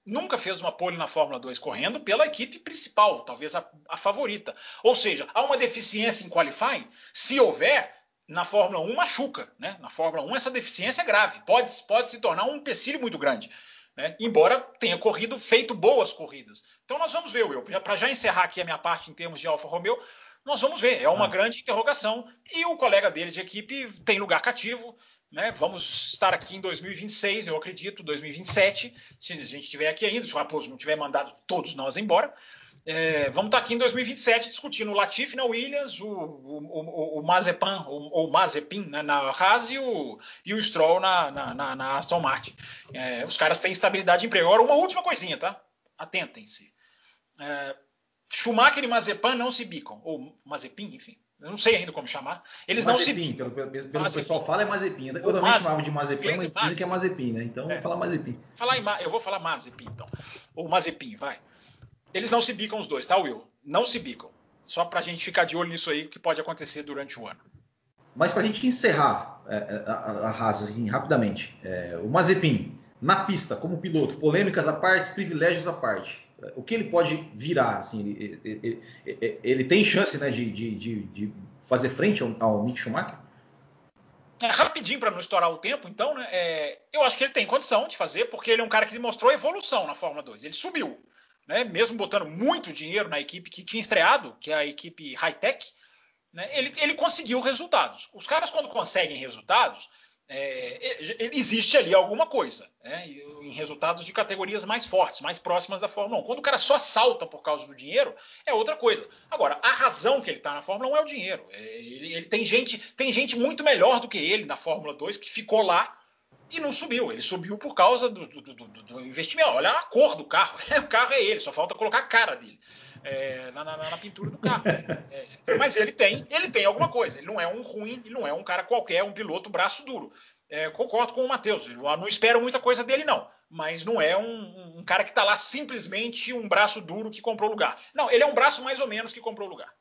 Nunca fez uma pole na Fórmula 2 correndo pela equipe principal, talvez a, a favorita. Ou seja, há uma deficiência em qualifying? Se houver, na Fórmula 1 machuca. Né? Na Fórmula 1 essa deficiência é grave, pode, pode se tornar um empecilho muito grande né? embora tenha corrido, feito boas corridas. Então nós vamos ver, Will, para já encerrar aqui a minha parte em termos de Alfa Romeo, nós vamos ver, é uma Nossa. grande interrogação. E o colega dele de equipe tem lugar cativo. Né? Vamos estar aqui em 2026, eu acredito, 2027, se a gente estiver aqui ainda, se o Raposo não tiver mandado todos nós embora. É, vamos estar aqui em 2027 discutindo o Latifi na Williams, o, o, o, o Mazepan, o, Mazepin né, na Haas e o, e o Stroll na, na, na, na Aston Martin. É, os caras têm estabilidade de emprego. Agora, uma última coisinha, tá? Atentem-se. É, Schumacher e Mazepan não se bicam, ou Mazepin, enfim. Eu não sei ainda como chamar. Eles Mazepin, não se. Pelo, pelo, pelo que o pessoal fala é Mazepin. Eu também Mazepin. chamava de Mazepin, mas dizem que é Mazepin, né? Então, é. vou falar Mazepin. Falar em, eu vou falar Mazepin, então. Ou Mazepin, vai. Eles não se bicam os dois, tá, Will? Não se bicam. Só para a gente ficar de olho nisso aí, que pode acontecer durante o ano. Mas para a gente encerrar é, é, a, a, assim, rapidamente, é, o Mazepin, na pista, como piloto, polêmicas à parte, privilégios à parte, o que ele pode virar? Assim, ele, ele, ele, ele tem chance né, de, de, de, fazer frente ao, ao Mick Schumacher? É, rapidinho para não estourar o tempo, então, né, é, eu acho que ele tem condição de fazer, porque ele é um cara que demonstrou evolução na Fórmula 2. Ele subiu né, mesmo botando muito dinheiro na equipe que tinha estreado, que é a equipe high-tech, né, ele, ele conseguiu resultados. Os caras, quando conseguem resultados, é, existe ali alguma coisa, né, em resultados de categorias mais fortes, mais próximas da Fórmula 1. Quando o cara só salta por causa do dinheiro, é outra coisa. Agora, a razão que ele está na Fórmula 1 é o dinheiro. É, ele, ele, tem, gente, tem gente muito melhor do que ele na Fórmula 2 que ficou lá e não subiu. Ele subiu por causa do, do, do, do investimento. Olha a cor do carro. o carro é ele, só falta colocar a cara dele é, na, na, na, pintura do carro. É, mas ele tem, ele tem alguma coisa. Ele não é um ruim, ele não é um cara qualquer, um piloto braço duro. É, concordo com o Matheus. Não espero muita coisa dele, não. Mas não é um, um cara que está lá simplesmente um braço duro que comprou lugar. Não, ele é um braço mais ou menos que comprou lugar.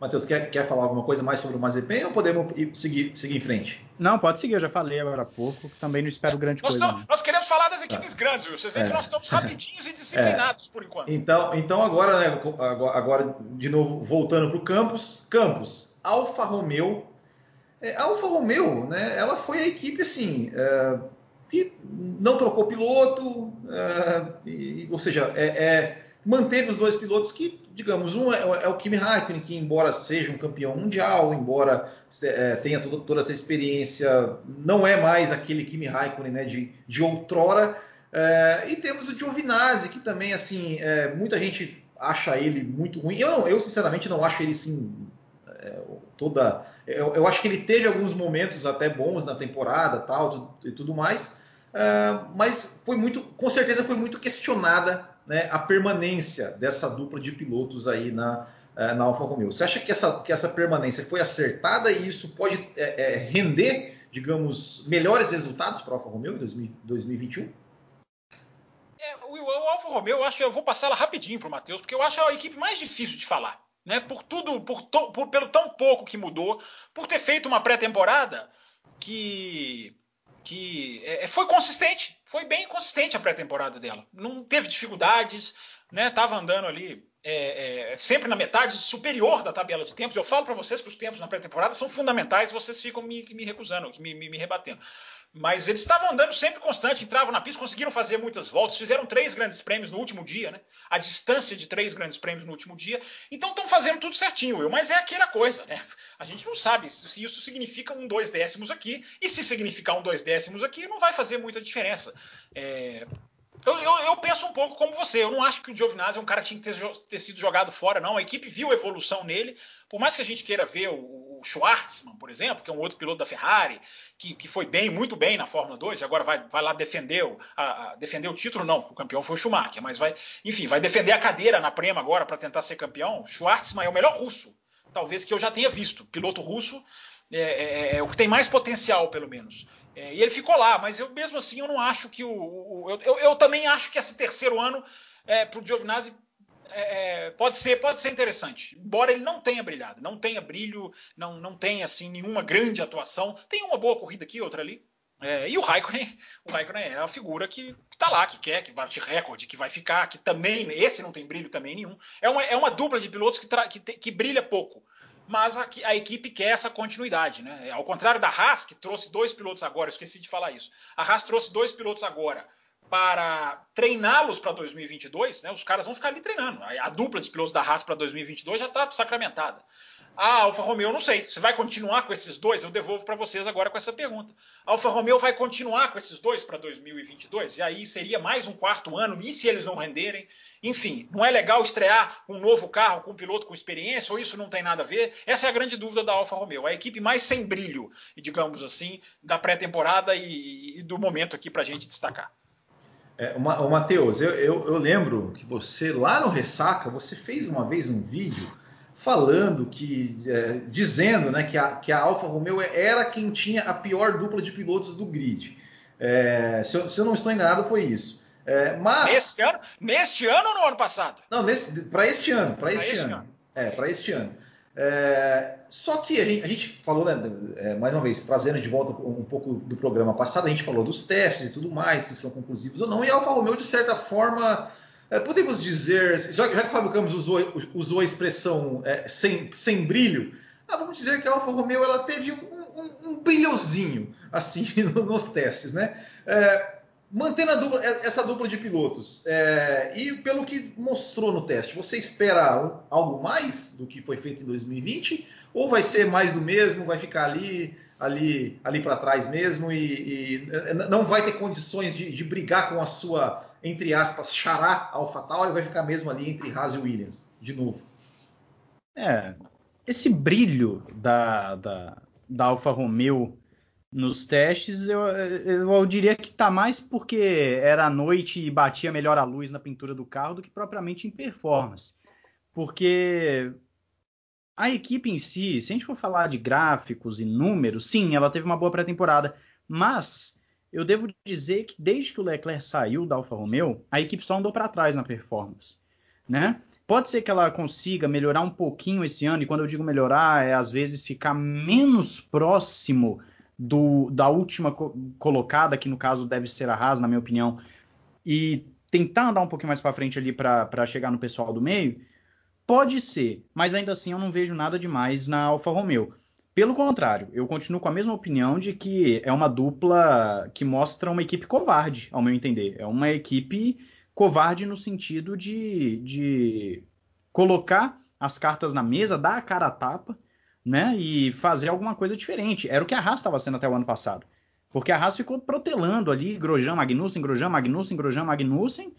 Matheus, quer, quer falar alguma coisa mais sobre o Mazepin ou podemos ir, seguir, seguir em frente? Não, pode seguir, eu já falei agora há pouco, também não espero grande nós coisa. Estamos, nós queremos falar das equipes é. grandes, viu? Você vê é. que nós estamos rapidinhos e disciplinados é. por enquanto. Então, então agora, né, agora, de novo, voltando para o Campos. Campos, Alfa Romeo. É, Alfa Romeo, né, ela foi a equipe assim. É, que não trocou piloto, é, e, ou seja, é, manteve os dois pilotos que digamos, um é, é, o Kimi Raikkonen, que embora seja um campeão mundial, embora é, tenha toda, toda, essa experiência, não é mais aquele Kimi Raikkonen né, de, de outrora. É, e temos o Giovinazzi, que também, assim, é, muita gente acha ele muito ruim. Eu, eu sinceramente, não acho ele, assim, é, toda... Eu, eu, acho que ele teve alguns momentos até bons na temporada tal, e tudo mais, é, mas foi muito, com certeza foi muito questionada né, a permanência dessa dupla de pilotos aí na, é, na Alfa Romeo. Você acha que essa, que essa permanência foi acertada e isso pode é, é, render, digamos, melhores resultados para a Alfa Romeo em 2021? É, o, o Alfa Romeo, eu acho, eu vou passar ela rapidinho para o Matheus, porque eu acho a equipe mais difícil de falar. Né, por tudo, por, to, por pelo tão pouco que mudou, por ter feito uma pré-temporada que que é, foi consistente, foi bem consistente a pré-temporada dela. Não teve dificuldades, né? Tava andando ali é, é, sempre na metade superior da tabela de tempos. Eu falo para vocês que os tempos na pré-temporada são fundamentais, vocês ficam me, me recusando, me, me, me rebatendo. Mas eles estavam andando sempre constante, entravam na pista, conseguiram fazer muitas voltas, fizeram três grandes prêmios no último dia, né? A distância de três grandes prêmios no último dia. Então estão fazendo tudo certinho, Will. Mas é aquela coisa, né? A gente não sabe se isso significa um dois décimos aqui, e se significar um dois décimos aqui, não vai fazer muita diferença. É, eu, eu, eu, penso um pouco como você. Eu não acho que o Giovinazzi é um cara que tinha que ter, ter, sido jogado fora, não. A equipe viu evolução nele. Por mais que a gente queira ver o, o Schwartzman, por exemplo, que é um outro piloto da Ferrari, que, que foi bem, muito bem na Fórmula 2, e agora vai, vai lá defender o, a, a, defender o título, não. O campeão foi o Schumacher, mas vai, enfim, vai defender a cadeira na Prema agora para tentar ser campeão. Schwartzman é o melhor russo, talvez que eu já tenha visto. Piloto russo é, é, é, é o que tem mais potencial, pelo menos. É, e ele ficou lá, mas eu mesmo assim eu não acho que o. o eu, eu, também acho que esse terceiro ano é, para o Giovinazzi é, é, pode ser pode ser interessante, embora ele não tenha brilhado, não tenha brilho, não, não tenha assim nenhuma grande atuação, tem uma boa corrida aqui, outra ali. É, e o Raikkonen, o Raikkonen é a figura que está lá, que quer, que bate recorde, que vai ficar, que também, esse não tem brilho também nenhum. É uma, é uma dupla de pilotos que, que, que brilha pouco mas a, a, equipe quer essa continuidade, né? Ao contrário da Haas, que trouxe dois pilotos agora, esqueci de falar isso. A Haas trouxe dois pilotos agora para treiná-los para 2022, né? Os caras vão ficar ali treinando. A, a dupla de pilotos da Haas para 2022 já está sacramentada. A Alfa Romeo, não sei. Você vai continuar com esses dois? Eu devolvo para vocês agora com essa pergunta. A Alfa Romeo vai continuar com esses dois para 2022? E aí seria mais um quarto ano? E se eles não renderem? Enfim, não é legal estrear um novo carro com um piloto com experiência? Ou isso não tem nada a ver? Essa é a grande dúvida da Alfa Romeo. A equipe mais sem brilho, digamos assim, da pré-temporada e, e, do momento aqui para a gente destacar. É, o Matheus, eu, eu, eu lembro que você lá no Ressaca, você fez uma vez um vídeo falando que é, dizendo né, que, a, que a Alfa Romeo era quem tinha a pior dupla de pilotos do grid. É, se, eu, se, eu, não estou enganado, foi isso. É, mas neste ano, neste ano ou no ano passado? Não, para este ano, para este, este, ano. ano. É, para este ano. É, só que a gente, a gente falou, né, é, mais uma vez, trazendo de volta um pouco do programa passado, a gente falou dos testes e tudo mais, se são conclusivos ou não, e a Alfa Romeo, de certa forma, podemos dizer, já, já, que o Fábio Campos usou, usou a expressão é, sem, sem brilho, ah, vamos dizer que a Alfa Romeo ela teve um, um, um brilhozinho assim nos testes, né? É, mantendo dupla, é, essa dupla de pilotos é, e pelo que mostrou no teste, você espera algo mais do que foi feito em 2020 ou vai ser mais do mesmo, vai ficar ali ali, ali para trás mesmo e, e, não vai ter condições de, de, brigar com a sua, entre aspas, xará AlphaTauri, vai ficar mesmo ali entre Haas e Williams, de novo. É, esse brilho da, da, da Alfa Romeo nos testes, eu, eu, eu diria que está mais porque era noite e batia melhor a luz na pintura do carro do que propriamente em performance. Porque a equipe em si, se a gente for falar de gráficos e números, sim, ela teve uma boa pré-temporada, mas eu devo dizer que desde que o Leclerc saiu da Alfa Romeo, a equipe só andou para trás na performance, né? Pode ser que ela consiga melhorar um pouquinho esse ano, e quando eu digo melhorar, é às vezes ficar menos próximo do, da última co colocada, que no caso deve ser a Haas, na minha opinião, e tentar andar um pouquinho mais para frente ali para chegar no pessoal do meio, Pode ser, mas ainda assim eu não vejo nada demais na Alfa Romeo. Pelo contrário, eu continuo com a mesma opinião de que é uma dupla que mostra uma equipe covarde, ao meu entender. É uma equipe covarde no sentido de, de colocar as cartas na mesa, dar a cara a tapa, né? E fazer alguma coisa diferente. Era o que a Haas estava sendo até o ano passado. Porque a Haas ficou protelando ali, Grosjean, Magnussen, Grosjean, Magnussen, Grosjean, Magnussen,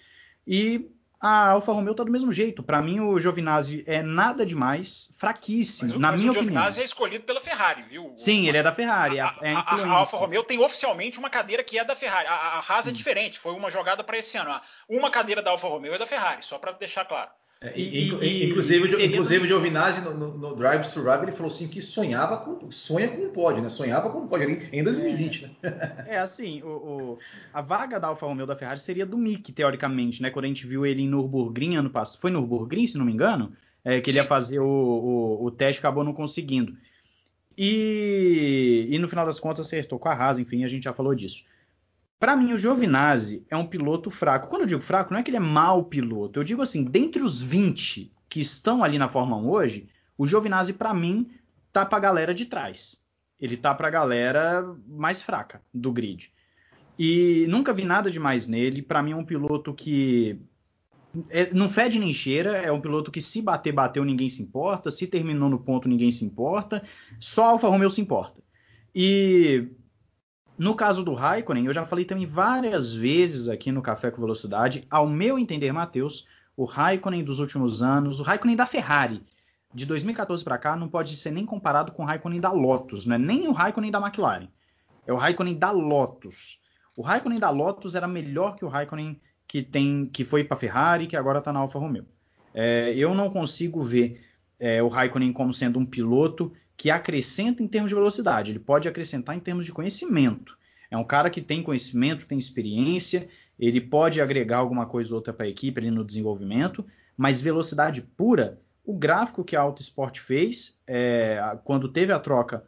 e a Alfa Romeo tá do mesmo jeito. Para mim, o Giovinazzi é nada demais, fraquíssimo, mas, na mas minha opinião. O Giovinazzi é escolhido pela Ferrari, viu? Sim, o, ele é da Ferrari. A, é a, a, a, Alfa Romeo tem oficialmente uma cadeira que é da Ferrari. A, a Haas é diferente, foi uma jogada para esse ano. Uma cadeira da Alfa Romeo é da Ferrari, só para deixar claro. É, e, e, inclusive, inclusive o Giovinazzi no, no, no, Drive to Survive ele falou assim que sonhava com sonha com um pódio, né? Sonhava com pódio ali em 2020, é, né? É assim, o, o, a vaga da Alfa Romeo da Ferrari seria do Mick, teoricamente, né? Quando a gente viu ele em Nürburgring ano passado, foi Nürburgring, se não me engano, é, que ele ia fazer o, o, o teste, acabou não conseguindo. E, e no final das contas acertou com a Haas, enfim, a gente já falou disso. Para mim, o Giovinazzi é um piloto fraco. Quando eu digo fraco, não é que ele é mau piloto. Eu digo assim, dentre os 20 que estão ali na Fórmula 1 hoje, o Giovinazzi, para mim, tá pra galera de trás. Ele tá pra galera mais fraca do grid. E nunca vi nada demais nele. Para mim, é um piloto que é, não fede nem cheira. É um piloto que, se bater, bateu, ninguém se importa. Se terminou no ponto, ninguém se importa. Só a Alfa Romeo se importa. E no caso do Raikkonen, eu já falei também várias vezes aqui no Café com Velocidade, ao meu entender, Matheus, o Raikkonen dos últimos anos, o Raikkonen da Ferrari, de 2014 para cá, não pode ser nem comparado com o Raikkonen da Lotus, não é nem o Raikkonen da McLaren, é o Raikkonen da Lotus. O Raikkonen da Lotus era melhor que o Raikkonen que tem que foi para a Ferrari, que agora está na Alfa Romeo. É, eu não consigo ver é, o Raikkonen como sendo um piloto que acrescenta em termos de velocidade, ele pode acrescentar em termos de conhecimento. É um cara que tem conhecimento, tem experiência, ele pode agregar alguma coisa ou outra para a equipe ali no desenvolvimento, mas velocidade pura, o gráfico que a Auto Sport fez é, quando teve a troca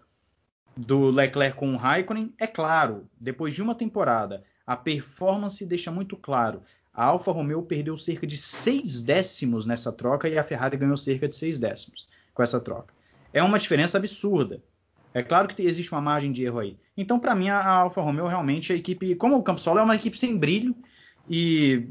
do Leclerc com o Raikkonen, é claro, depois de uma temporada, a performance deixa muito claro. A Alfa Romeo perdeu cerca de seis décimos nessa troca e a Ferrari ganhou cerca de seis décimos com essa troca é uma diferença absurda. É claro que existe uma margem de erro aí. Então, para mim, a Alfa Romeo realmente é a equipe, como o Campos Solo, é uma equipe sem brilho. E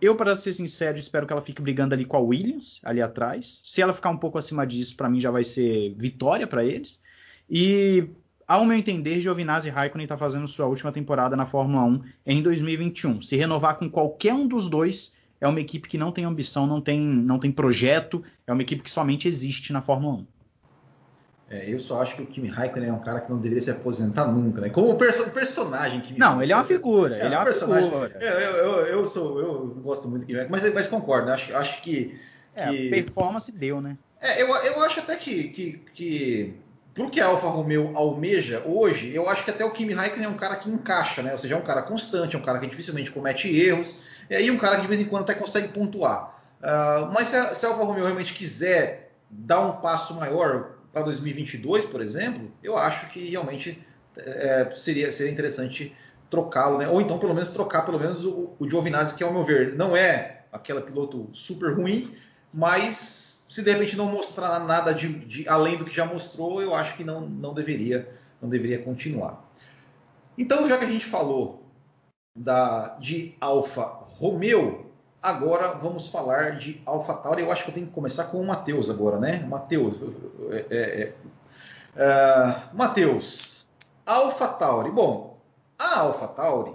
eu, para ser sincero, espero que ela fique brigando ali com a Williams, ali atrás. Se ela ficar um pouco acima disso, para mim já vai ser vitória para eles. E, ao meu entender, Giovinazzi Raikkonen está fazendo sua última temporada na Fórmula 1 em 2021. Se renovar com qualquer um dos dois, é uma equipe que não tem ambição, não tem, não tem projeto, é uma equipe que somente existe na Fórmula 1. É, eu só acho que o Kimi Raikkonen é um cara que não deveria se aposentar nunca, né? Como o perso personagem Kimi Não, ele é uma figura, é, ele é uma personagem. figura. Eu, eu, eu, sou, eu gosto muito do Kimi Raikkonen, mas, mas concordo, acho, acho que, é, que... performance deu, né? É, eu, eu acho até que, que, que pro que a Alfa Romeo almeja hoje, eu acho que até o Kimi Raikkonen é um cara que encaixa, né? Ou seja, é um cara constante, é um cara que dificilmente comete erros, e aí um cara que de vez em quando até consegue pontuar. Uh, mas se a, se a Alfa Romeo realmente quiser dar um passo maior, para 2022, por exemplo, eu acho que realmente é, seria, seria interessante trocá-lo, né? Ou então pelo menos trocar pelo menos o, o Giovinazzi, que ao meu ver não é aquele piloto super ruim, mas se de repente não mostrar nada de, de, além do que já mostrou, eu acho que não, não deveria não deveria continuar. Então, já que a gente falou da, de Alfa Romeo, Agora vamos falar de AlphaTauri. Eu acho que eu tenho que começar com o Matheus agora, né? Matheus, é, é, é, uh, Matheus, AlphaTauri. Bom, a AlphaTauri,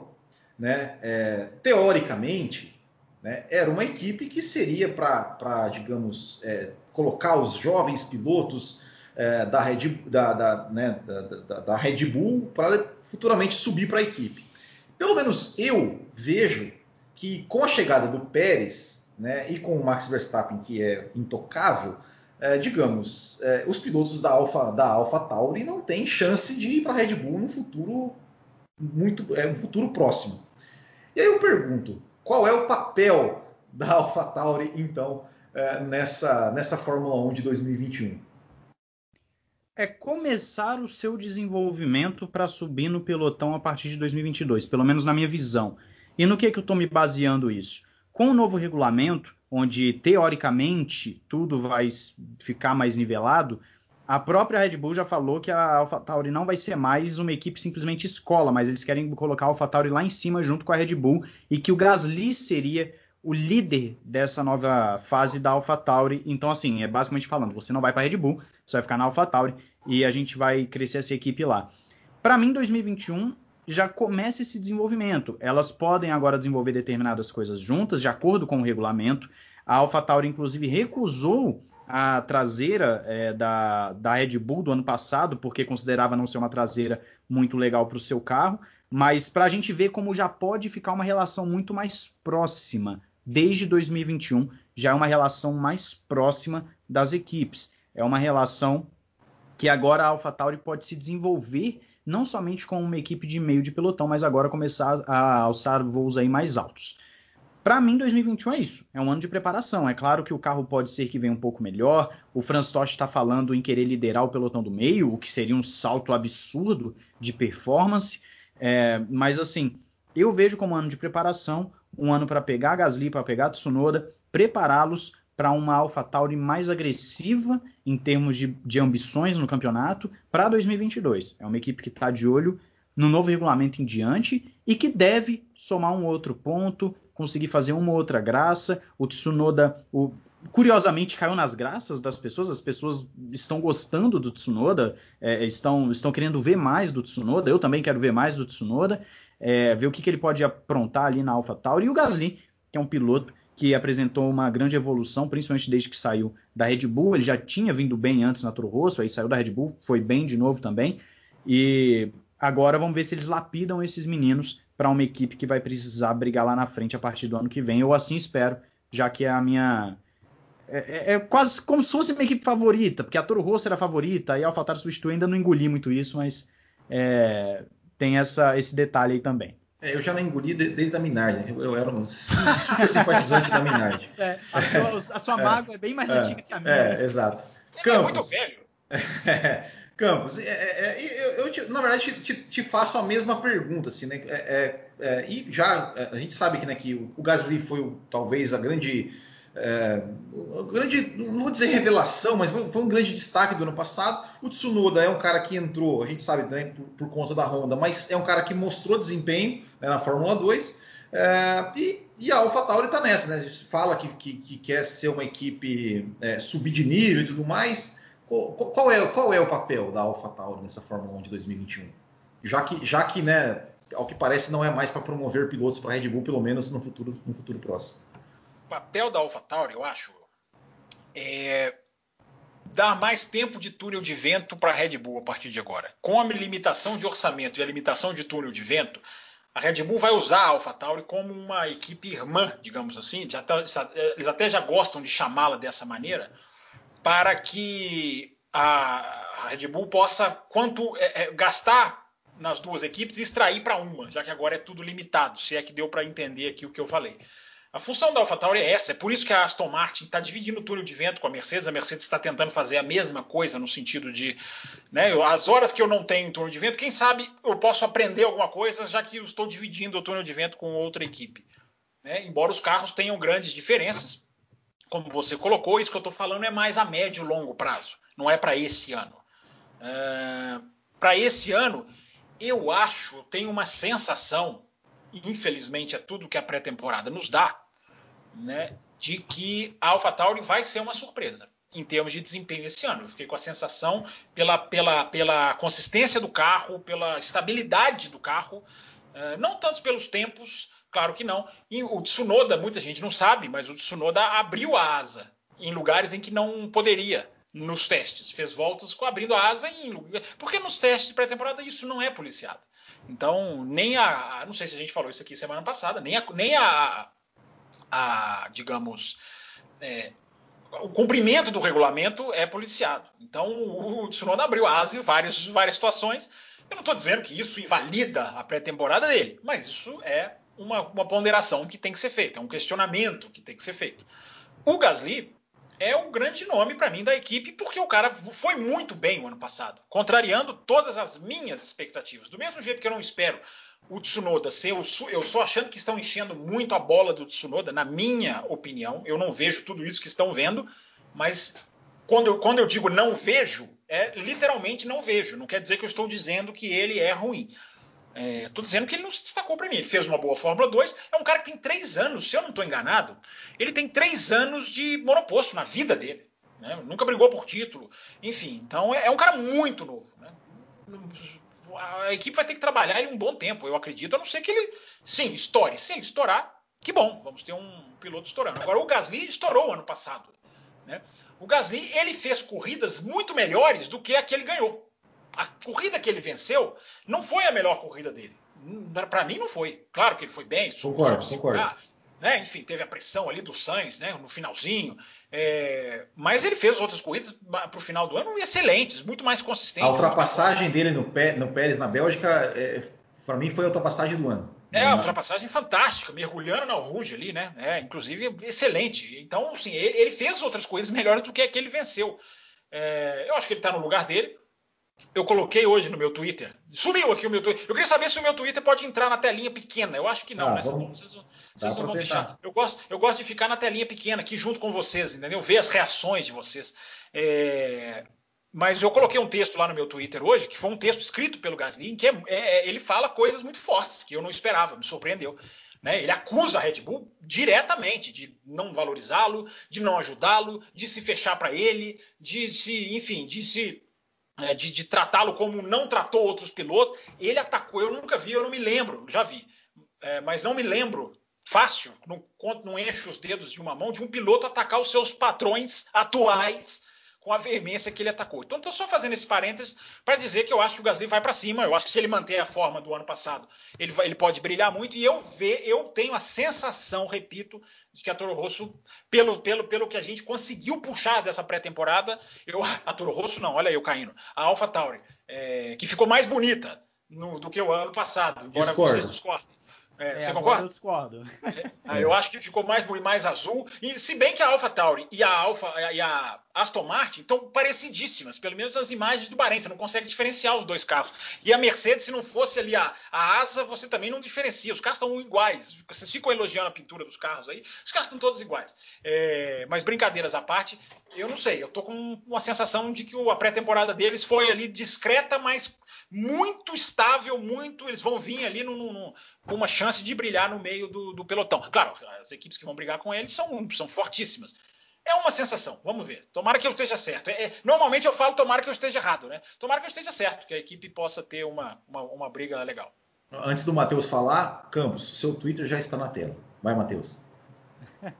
né, é, teoricamente, né, era uma equipe que seria para, digamos, é, colocar os jovens pilotos é, da, Red, da, da, né, da, da Red Bull para futuramente subir para a equipe. Pelo menos eu vejo que com a chegada do Pérez né, e com o Max Verstappen, que é intocável, é, digamos, é, os pilotos da Alpha, da Alpha Tauri não têm chance de ir para a Red Bull no futuro muito, é, um futuro próximo. E aí eu pergunto, qual é o papel da Alpha Tauri então é, nessa nessa Fórmula 1 de 2021? É começar o seu desenvolvimento para subir no pelotão a partir de 2022, pelo menos na minha visão. E no que, é que eu estou me baseando isso? Com o novo regulamento, onde teoricamente tudo vai ficar mais nivelado, a própria Red Bull já falou que a AlphaTauri não vai ser mais uma equipe simplesmente escola, mas eles querem colocar a AlphaTauri lá em cima junto com a Red Bull e que o Gasly seria o líder dessa nova fase da AlphaTauri. Então, assim, é basicamente falando, você não vai para a Red Bull, você vai ficar na AlphaTauri e a gente vai crescer essa equipe lá. Para mim, 2021 já começa esse desenvolvimento. Elas podem agora desenvolver determinadas coisas juntas, de acordo com o regulamento. A AlphaTauri, inclusive, recusou a traseira é, da, da Red Bull do ano passado, porque considerava não ser uma traseira muito legal para o seu carro, mas para a gente ver como já pode ficar uma relação muito mais próxima. Desde 2021, já é uma relação mais próxima das equipes. É uma relação que agora a AlphaTauri pode se desenvolver não somente com uma equipe de meio de pelotão, mas agora começar a alçar voos aí mais altos. Para mim, 2021 é isso. É um ano de preparação. É claro que o carro pode ser que venha um pouco melhor. O Franz Tost está falando em querer liderar o pelotão do meio, o que seria um salto absurdo de performance. É, mas assim, eu vejo como um ano de preparação, um ano para pegar Gasly, para pegar Tsunoda, prepará-los para uma AlphaTauri mais agressiva em termos de, de ambições no campeonato para 2022. É uma equipe que está de olho no novo regulamento em diante e que deve somar um outro ponto, conseguir fazer uma outra graça. O Tsunoda, o, curiosamente, caiu nas graças das pessoas. As pessoas estão gostando do Tsunoda, é, estão, estão querendo ver mais do Tsunoda. Eu também quero ver mais do Tsunoda, é, ver o que, que ele pode aprontar ali na AlphaTauri. E o Gasly, que é um piloto que apresentou uma grande evolução, principalmente desde que saiu da Red Bull. Ele já tinha vindo bem antes na Toro Rosso, aí saiu da Red Bull, foi bem de novo também. E agora vamos ver se eles lapidam esses meninos para uma equipe que vai precisar brigar lá na frente a partir do ano que vem. Eu assim espero, já que é a minha. É, é, é quase como se fosse minha equipe favorita, porque a Toro Rosso era a favorita e a AlphaTauri substituiu, ainda não engoli muito isso, mas é, tem essa, esse detalhe aí também. É, eu já não engoli desde a Minardi. Eu, eu era um super simpatizante da Minardi. É, a sua, a sua é, mágoa é bem mais é, antiga que a minha. É, exato. Ele é muito velho. Campos, eu, eu te, na verdade te, te, faço a mesma pergunta, assim, né? e já a gente sabe que, né, que o, o Gasly foi talvez a grande é, grande, não vou dizer revelação, mas foi, um grande destaque do ano passado. O Tsunoda é um cara que entrou, a gente sabe né, por, por, conta da Honda, mas é um cara que mostrou desempenho né, na Fórmula 2. É, e, e, a AlphaTauri está nessa, né? A gente fala que, que, que quer ser uma equipe é, subir de nível e tudo mais. Qual, qual, é, qual é o papel da AlphaTauri nessa Fórmula 1 de 2021? Já que, já que né, ao que parece, não é mais para promover pilotos para a Red Bull, pelo menos no futuro, no futuro próximo papel da AlphaTauri, eu acho, é dar mais tempo de túnel de vento para a Red Bull a partir de agora. Com a limitação de orçamento e a limitação de túnel de vento, a Red Bull vai usar a AlphaTauri como uma equipe irmã, digamos assim, eles até já gostam de chamá-la dessa maneira, para que a Red Bull possa quanto é, é, gastar nas duas equipes e extrair para uma, já que agora é tudo limitado, se é que deu para entender aqui o que eu falei. A função da AlphaTauri é essa, é por isso que a Aston Martin está dividindo o túnel de vento com a Mercedes. A Mercedes está tentando fazer a mesma coisa no sentido de, né, as horas que eu não tenho túnel de vento, quem sabe eu posso aprender alguma coisa, já que eu estou dividindo o túnel de vento com outra equipe. Né? Embora os carros tenham grandes diferenças, como você colocou, isso que eu estou falando é mais a médio e longo prazo, não é para esse ano. É, para esse ano, eu acho, tenho uma sensação infelizmente é tudo que a pré-temporada nos dá, né, de que a AlphaTauri vai ser uma surpresa. em termos de desempenho esse ano. Eu fiquei com a sensação, pela, pela, pela consistência do carro, pela estabilidade do carro, uh, não tanto pelos tempos, claro que não. E o Tsunoda, muita gente não sabe, mas o Tsunoda abriu a asa em lugares em que não poderia nos testes. Fez voltas com abrindo a asa em porque nos testes de pré-temporada isso não é policiado. Então, nem a, não sei se a gente falou isso aqui semana passada, nem a, nem a, a digamos, é, o cumprimento do regulamento é policiado. Então, o Tsunoda abriu asa em várias, várias situações. Eu não estou dizendo que isso invalida a pré-temporada dele, mas isso é uma, uma ponderação que tem que ser feita, é um questionamento que tem que ser feito. O Gasly é o grande nome para mim da equipe, porque o cara foi muito bem o ano passado, contrariando todas as minhas expectativas. Do mesmo jeito que eu não espero o Tsunoda ser, eu, eu achando que estão enchendo muito a bola do Tsunoda, na minha opinião. Eu não vejo tudo isso que estão vendo, mas quando eu, quando eu digo não vejo, é literalmente não vejo. Não quer dizer que eu estou dizendo que ele é ruim. Estou é, dizendo que ele não se destacou para mim. Ele fez uma boa Fórmula 2. É um cara que tem três anos, se eu não estou enganado, ele tem três anos de monoposto na vida dele. Né? Nunca brigou por título. Enfim, então é, é um cara muito novo. Né? A equipe vai ter que trabalhar ele um bom tempo, eu acredito, a não ser que ele, sim, estoure. Se ele estourar, que bom, vamos ter um piloto estourando. Agora, o Gasly estourou ano passado. Né? O Gasly ele fez corridas muito melhores do que a que ele ganhou a corrida que ele venceu não foi a melhor corrida dele. Para mim não foi. Claro que ele foi bem, concordo, concordo. Né? Enfim, teve a pressão ali do Sainz, né? No finalzinho. É... Mas ele fez outras corridas para o final do ano excelentes, muito mais consistentes. A ultrapassagem dele no, Pé, no Pérez na Bélgica, é, para mim, foi a ultrapassagem do ano. É, a ultrapassagem fantástica, mergulhando na Rouge ali, né? É, inclusive, excelente. Então, assim, ele, ele, fez outras corridas melhores do que a que ele venceu. É, eu acho que ele está no lugar dele eu coloquei hoje no meu Twitter. Sumiu aqui o meu Twitter. Eu queria saber se o meu Twitter pode entrar na telinha pequena. Eu acho que não, ah, né? Vamos, vocês, vocês não vão deixar. Eu gosto, eu gosto de ficar na telinha pequena aqui junto com vocês, entendeu? Ver as reações de vocês. É... Mas eu coloquei um texto lá no meu Twitter hoje, que foi um texto escrito pelo Gasly, que é, é, ele fala coisas muito fortes, que eu não esperava, me surpreendeu. Né? Ele acusa a Red Bull diretamente de não valorizá-lo, de não ajudá-lo, de se fechar para ele, de se, enfim, de se é, de, de tratá-lo como não tratou outros pilotos. Ele atacou, eu nunca vi, eu não me lembro, já vi, é, mas não me lembro fácil, não, não enche os dedos de uma mão, de um piloto atacar os seus patrões atuais com a veemência que ele atacou. Então, estou só fazendo esse parênteses para dizer que eu acho que o Gasly vai para cima. Eu acho que se ele manter a forma do ano passado, ele, vai, ele pode brilhar muito. E eu ver, eu tenho a sensação, repito, de que a Toro Rosso, pelo, pelo, pelo que a gente conseguiu puxar dessa pré-temporada, eu, a Toro Rosso não, olha eu caindo, a Alpha Tauri, é, que ficou mais bonita no, do que o ano passado, embora Discordo. vocês discordem. É, é, você concorda? Eu discordo. É, eu acho que ficou mais, mais azul. E se bem que a Alpha Tauri e a Alpha e a Aston Martin estão parecidíssimas, pelo menos nas imagens do Bahrein. Você não consegue diferenciar os dois carros. E a Mercedes, se não fosse ali a, a asa, você também não diferencia. Os carros estão iguais. Vocês ficam elogiando a pintura dos carros aí. Os carros estão todos iguais. É, mas brincadeiras à parte, eu não sei. Eu tô com uma sensação de que a pré-temporada deles foi ali discreta, mas muito estável, muito. Eles vão vir ali com uma chance de brilhar no meio do, do, pelotão. Claro, as equipes que vão brigar com eles são, são fortíssimas. É uma sensação, vamos ver. Tomara que eu esteja certo. É, é, normalmente eu falo tomara que eu esteja errado, né? Tomara que eu esteja certo, que a equipe possa ter uma, uma, uma briga legal. Antes do Matheus falar, Campos, seu Twitter já está na tela. Vai, Matheus.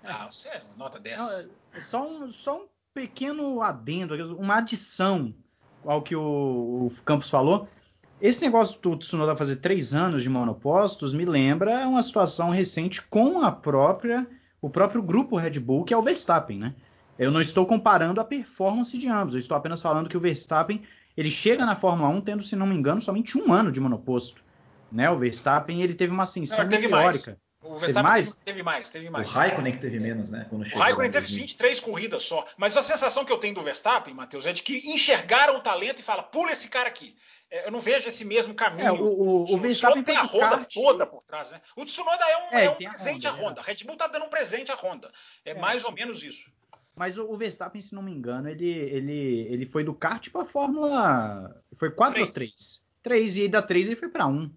Ah, você é nota 10. Não, é só, um, só um pequeno adendo, uma adição ao que o, o Campos falou. Esse negócio do Tsunoda fazer três anos de monopostos me lembra uma situação recente com a própria o próprio grupo Red Bull, que é o Verstappen, né? Eu não estou comparando a performance de ambos, eu estou apenas falando que o Verstappen ele chega na Fórmula 1 tendo, se não me engano, somente um ano de monoposto. Né? O Verstappen ele teve uma ascensão não, meteórica. Mais. O Verstappen teve mais? teve mais, teve mais. O Raikkonen que teve menos, né? Quando o Raikkonen teve 23 corridas só. Mas a sensação que eu tenho do Verstappen, Matheus, é de que enxergaram o talento e fala, pula esse cara aqui. É, eu não vejo esse mesmo caminho. É, o, o, o, o Verstappen tem a Honda toda por trás, né? O Tsunoda é um, é, é um presente à Honda. Honda. A Red Bull tá dando um presente à Honda. É, é. mais ou menos isso. Mas o, Verstappen, se não me engano, ele, ele, ele foi do kart para a Fórmula. Foi 4 ou 3? 3, e da 3 ele foi para 1.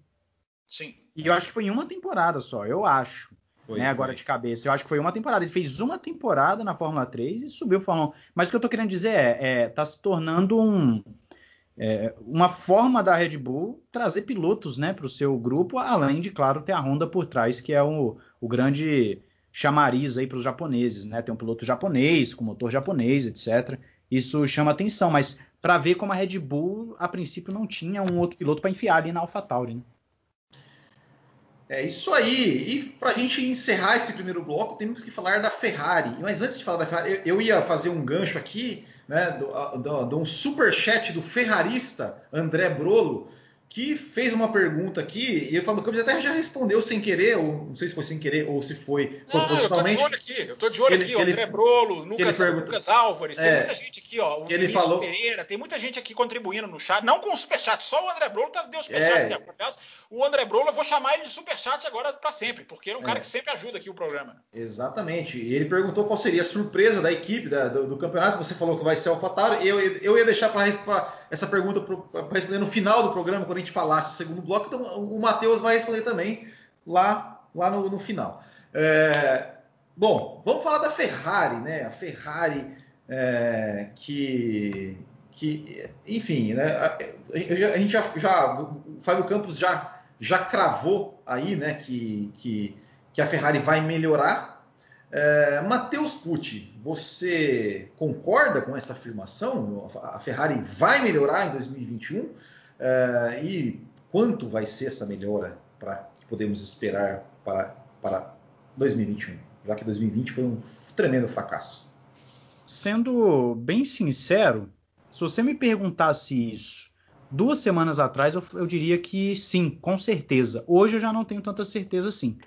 Sim. E eu acho que foi em uma temporada só, eu acho. Foi, né, agora de cabeça. Eu acho que foi uma temporada. Ele fez uma temporada na Fórmula 3 e subiu para Fórmula 1. Mas o que eu tô querendo dizer é, é tá se tornando um, é, uma forma da Red Bull trazer pilotos né, para o seu grupo, além de, claro, ter a Honda por trás, que é o, o grande chamariz aí para os japoneses. Né? Tem um piloto japonês, com motor japonês, etc. Isso chama atenção, mas para ver como a Red Bull, a princípio, não tinha um outro piloto para enfiar ali na AlphaTauri. Né? É isso aí. E para a gente encerrar esse primeiro bloco, temos que falar da Ferrari. Mas antes de falar da Ferrari, eu, ia fazer um gancho aqui, né, do um super chat do ferrarista André Brolo, que fez uma pergunta aqui e o Fábio Campos até já respondeu sem querer, ou não sei se foi sem querer ou se foi propositalmente. Não, eu tô de olho aqui, eu tô de olho ele, aqui, o André Brolo, Lucas, pergunta, Lucas Álvares, tem é, muita gente aqui, ó, o ele Vinícius falou, Pereira, tem muita gente aqui contribuindo no chat, não com o superchat, só o André Brolo tá, deu superchat é, o André Brolo, eu vou chamar ele de superchat agora para sempre, porque ele é um cara é. que sempre ajuda aqui o programa. Exatamente, e ele perguntou qual seria a surpresa da equipe da, do, do, campeonato, você falou que vai ser o Fataro, eu, eu ia deixar para essa pergunta para responder no final do programa, quando a gente falasse o segundo bloco, então o Matheus vai responder também lá, lá no, no final. É, bom, vamos falar da Ferrari, né? A Ferrari é, que, que, enfim, né? A, a gente já, já, o Fábio Campos já, já cravou aí, né? Que, que, que a Ferrari vai melhorar é, Matheus Pucci, você concorda com essa afirmação? A Ferrari vai melhorar em 2021? É, e quanto vai ser essa melhora para que podemos esperar para, para 2021? Já que 2020 foi um tremendo fracasso. Sendo bem sincero, se você me perguntasse isso duas semanas atrás, eu, eu diria que sim, com certeza. Hoje eu já não tenho tanta certeza assim,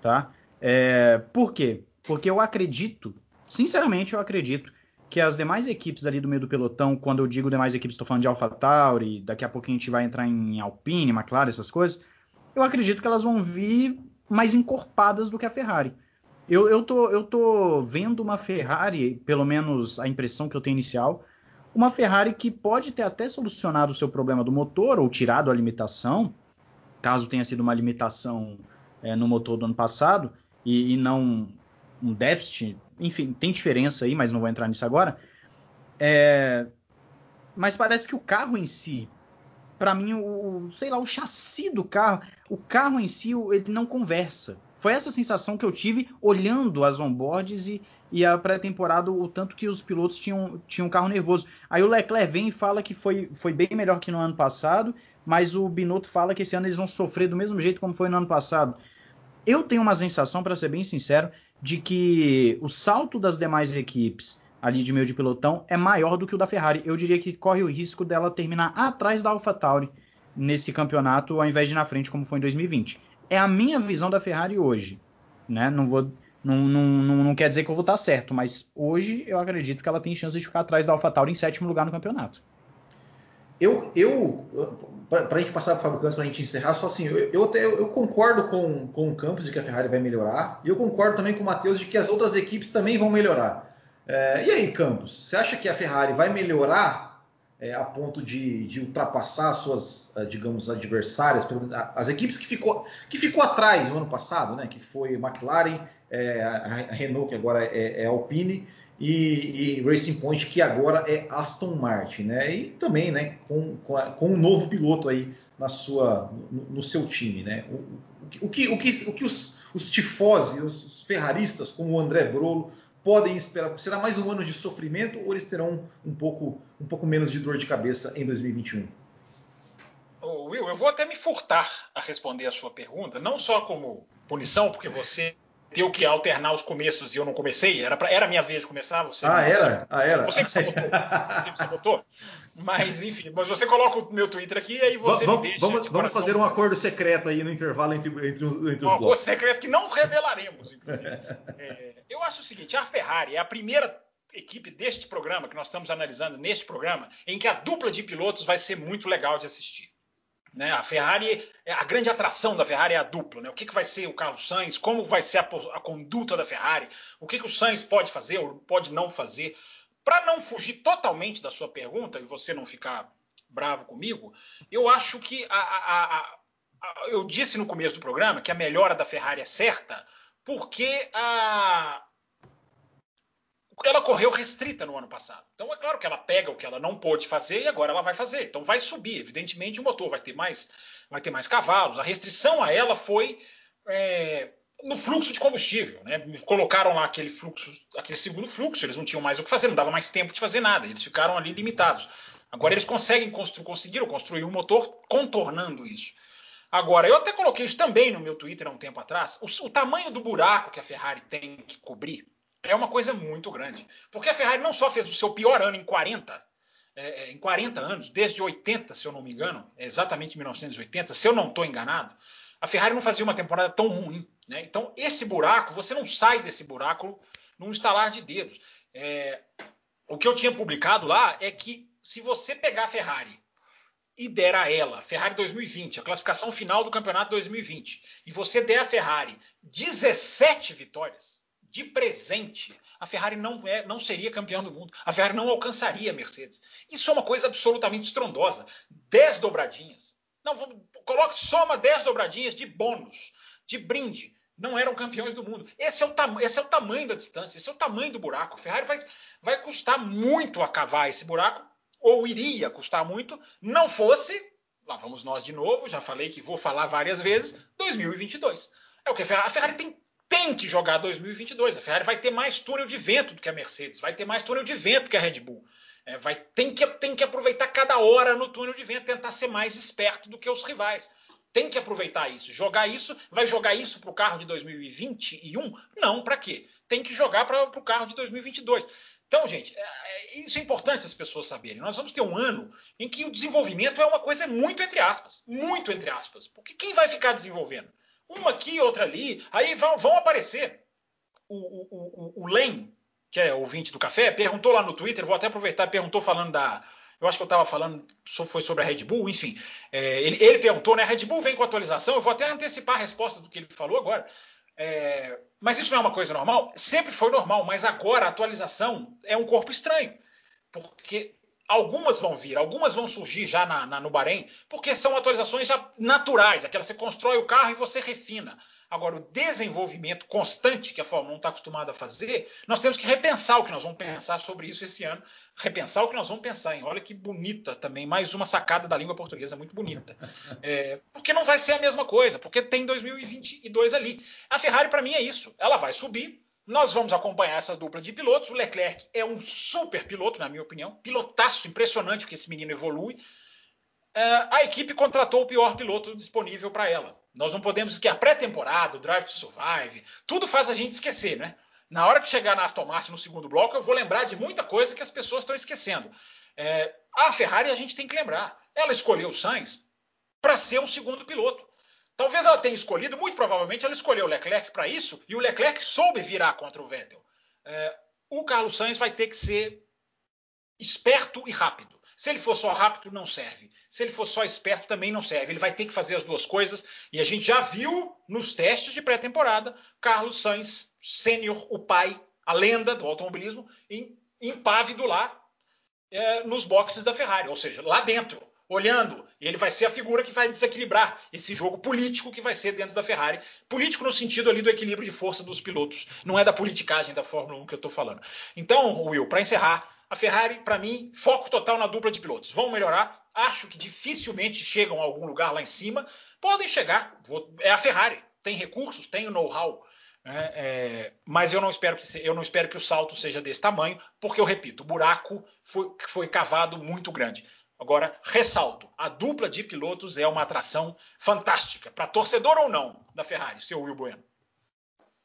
tá? É, por quê? Porque eu acredito, sinceramente, eu acredito que as demais equipes ali do meio do pelotão, quando eu digo demais equipes, estou falando de AlphaTauri, daqui a pouquinho a gente vai entrar em Alpine, McLaren, essas coisas, eu acredito que elas vão vir mais encorpadas do que a Ferrari. Eu, eu, tô, eu tô vendo uma Ferrari, pelo menos a impressão que eu tenho inicial, uma Ferrari que pode ter até solucionado o seu problema do motor ou tirado a limitação, caso tenha sido uma limitação é, no motor do ano passado, e, e não um déficit, enfim, tem diferença aí, mas não vou entrar nisso agora. É, mas parece que o carro em si, para mim, o, sei lá, o chassi do carro, o carro em si, ele não conversa. Foi essa sensação que eu tive olhando as onboards e, e a pré-temporada, o tanto que os pilotos tinham, tinham carro nervoso. Aí o Leclerc vem e fala que foi, foi bem melhor que no ano passado, mas o Binotto fala que esse ano eles vão sofrer do mesmo jeito como foi no ano passado. Eu tenho uma sensação, para ser bem sincero, de que o salto das demais equipes ali de meio de pelotão é maior do que o da Ferrari. Eu diria que corre o risco dela terminar atrás da AlphaTauri nesse campeonato, ao invés de na frente, como foi em 2020. É a minha visão da Ferrari hoje. Né? Não, vou, não, não, não, não quer dizer que eu vou estar certo, mas hoje eu acredito que ela tem chance de ficar atrás da AlphaTauri em sétimo lugar no campeonato. Eu, eu para a gente passar para o Fábio Campos, para a gente encerrar, só assim, eu, eu, até, eu, concordo com, com o Campos de que a Ferrari vai melhorar, e eu concordo também com o Matheus de que as outras equipes também vão melhorar. É, e aí, Campos, você acha que a Ferrari vai melhorar é, a ponto de, de, ultrapassar suas, digamos, adversárias, as equipes que ficou, que ficou atrás no ano passado, né, que foi McLaren, é, a Renault, que agora é, é Alpine, e, e, Racing Point, que agora é Aston Martin, né? E também, né, com, com, a, com um novo piloto aí na sua, no, no seu time, né? O, o, que, o, que, o que os, os tifosi, os, os ferraristas, como o André Brolo, podem esperar? Será mais um ano de sofrimento ou eles terão um pouco, um pouco menos de dor de cabeça em 2021? Will, eu vou até me furtar a responder a sua pergunta, não só como punição, porque você ter que alternar os começos e eu não comecei. Era, pra, era minha vez de começar. Você, ah, era? Você, ah, era? Você que sabotou. você que sabotou. Mas, enfim, mas você coloca o meu Twitter aqui e aí você vamos, me deixa. Vamos, vamos fazer um acordo secreto aí no intervalo entre, entre, os, entre os Um acordo secreto que não revelaremos, inclusive. é, eu acho o seguinte: a Ferrari é a primeira equipe deste programa, que nós estamos analisando neste programa, em que a dupla de pilotos vai ser muito legal de assistir. Né? A Ferrari, a grande atração da Ferrari é a dupla. Né? O que, que vai ser o Carlos Sainz? Como vai ser a, a conduta da Ferrari? O que, que o Sainz pode fazer ou pode não fazer? Para não fugir totalmente da sua pergunta e você não ficar bravo comigo, eu acho que a, a, a, eu disse no começo do programa que a melhora da Ferrari é certa porque a, ela correu restrita no ano passado. Então é claro que ela pega o que ela não pôde fazer e agora ela vai fazer. Então vai subir, evidentemente o motor vai ter mais, vai ter mais cavalos. A restrição a ela foi é, no fluxo de combustível, né? Colocaram lá aquele fluxo, aquele segundo fluxo, eles não tinham mais o que fazer, não dava mais tempo de fazer nada, eles ficaram ali limitados. Agora eles conseguem construir, conseguiram construir um motor contornando isso. Agora, eu até coloquei isso também no meu Twitter há um tempo atrás. O, o tamanho do buraco que a Ferrari tem que cobrir é uma coisa muito grande. Porque a Ferrari não só fez o seu pior ano em 40, é, é, em 40 anos, desde 80, se eu não me engano, é exatamente 1980, se eu não estou enganado, a Ferrari não fazia uma temporada tão ruim. Né? Então, esse buraco, você não sai desse buraco num estalar de dedos. É, o que eu tinha publicado lá é que se você pegar a Ferrari e der a ela, Ferrari 2020, a classificação final do campeonato 2020, e você der a Ferrari 17 vitórias, de presente, a Ferrari não, é, não seria campeão do mundo. A Ferrari não alcançaria a Mercedes. Isso é uma coisa absolutamente estrondosa. 10 dobradinhas. Não, vamos, coloque, soma 10 dobradinhas de bônus, de brinde. Não eram campeões do mundo. Esse é, o esse é o tamanho da distância, esse é o tamanho do buraco. A Ferrari vai, vai custar muito a cavar esse buraco, ou iria custar muito, não fosse, lá vamos nós de novo, já falei que vou falar várias vezes, 2022. É o que a Ferrari, a Ferrari tem tem que jogar 2022. A Ferrari vai ter mais túnel de vento do que a Mercedes, vai ter mais túnel de vento que a Red Bull. É, vai, tem, que, tem que aproveitar cada hora no túnel de vento, tentar ser mais esperto do que os rivais. Tem que aproveitar isso. Jogar isso, vai jogar isso para o carro de 2021? Não, para quê? Tem que jogar para o carro de 2022. Então, gente, é, é, isso é importante as pessoas saberem. Nós vamos ter um ano em que o desenvolvimento é uma coisa muito entre aspas. Muito entre aspas. Porque quem vai ficar desenvolvendo? Uma aqui, outra ali. Aí vão, vão aparecer. O, o, o, o Len, que é ouvinte do café, perguntou lá no Twitter, vou até aproveitar, perguntou falando da. Eu acho que eu estava falando, foi sobre a Red Bull, enfim. É, ele, ele, perguntou, né? A Red Bull vem com atualização, eu vou até antecipar a resposta do que ele falou agora. É, mas isso não é uma coisa normal? Sempre foi normal, mas agora a atualização é um corpo estranho. Porque Algumas vão vir, algumas vão surgir já na, na, no Bahrein, porque são atualizações já naturais, aquelas você constrói o carro e você refina. Agora, o desenvolvimento constante que a Fórmula 1 está acostumada a fazer, nós temos que repensar o que nós vamos pensar sobre isso esse ano. Repensar o que nós vamos pensar em. Olha que bonita também, mais uma sacada da língua portuguesa muito bonita. É, porque não vai ser a mesma coisa, porque tem 2022 ali. A Ferrari, para mim, é isso. Ela vai subir, nós vamos acompanhar essa dupla de pilotos. O Leclerc é um super piloto, na minha opinião. Pilotaço, impressionante que esse menino evolui. Uh, a equipe contratou o pior piloto disponível para ela. Nós não podemos esquecer a pré-temporada, o Drive to Survive, tudo faz a gente esquecer, né? Na hora que chegar na Aston Martin no segundo bloco, eu vou lembrar de muita coisa que as pessoas estão esquecendo. É, a Ferrari a gente tem que lembrar. Ela escolheu o Sainz para ser um segundo piloto. Talvez ela tenha escolhido, muito provavelmente ela escolheu o Leclerc para isso, e o Leclerc soube virar contra o Vettel. É, o Carlos Sainz vai ter que ser esperto e rápido. Se ele for só rápido, não serve. Se ele for só esperto, também não serve. Ele vai ter que fazer as duas coisas. E a gente já viu nos testes de pré-temporada Carlos Sainz, sênior, o pai, a lenda do automobilismo, impávido lá é, nos boxes da Ferrari, ou seja, lá dentro olhando. Ele vai ser a figura que vai desequilibrar esse jogo político que vai ser dentro da Ferrari. Político no sentido ali do equilíbrio de força dos pilotos. Não é da politicagem da Fórmula 1 que eu estou falando. Então, Will, para encerrar, a Ferrari, para mim, foco total na dupla de pilotos. Vão melhorar. Acho que dificilmente chegam a algum lugar lá em cima. Podem chegar. É a Ferrari. Tem recursos, tem o know-how. É, é, mas eu não espero que eu não espero que o salto seja desse tamanho, porque eu repito, o buraco foi, foi cavado muito grande. Agora, ressalto, a dupla de pilotos é uma atração fantástica, para torcedor ou não, da Ferrari, seu Will Bueno.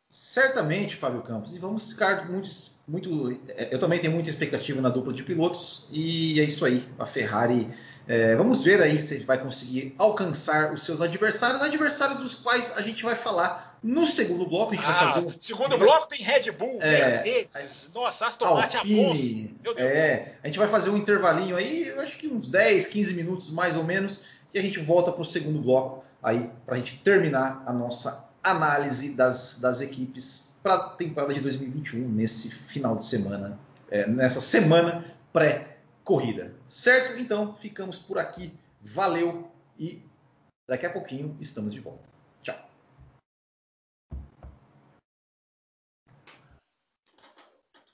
Certamente, Fábio Campos, e vamos ficar muito, muito. É, eu também tenho muita expectativa na dupla de pilotos, e é isso aí. A Ferrari é, vamos ver aí se ele vai conseguir alcançar os seus adversários, adversários dos quais a gente vai falar no segundo bloco. A gente ah, vai fazer um, segundo bloco tem Red Bull, é, Mercedes, nossa, Aston Martin, Alpine, É, a gente vai fazer um intervalinho aí, eu acho que uns 10, 15 minutos mais ou menos, e a gente volta para o segundo bloco aí para a gente terminar a nossa análise das, das equipes para a temporada de 2021 nesse final de semana, é, nessa semana pré corrida. Certo? Então ficamos por aqui. Valeu e daqui a pouquinho estamos de volta.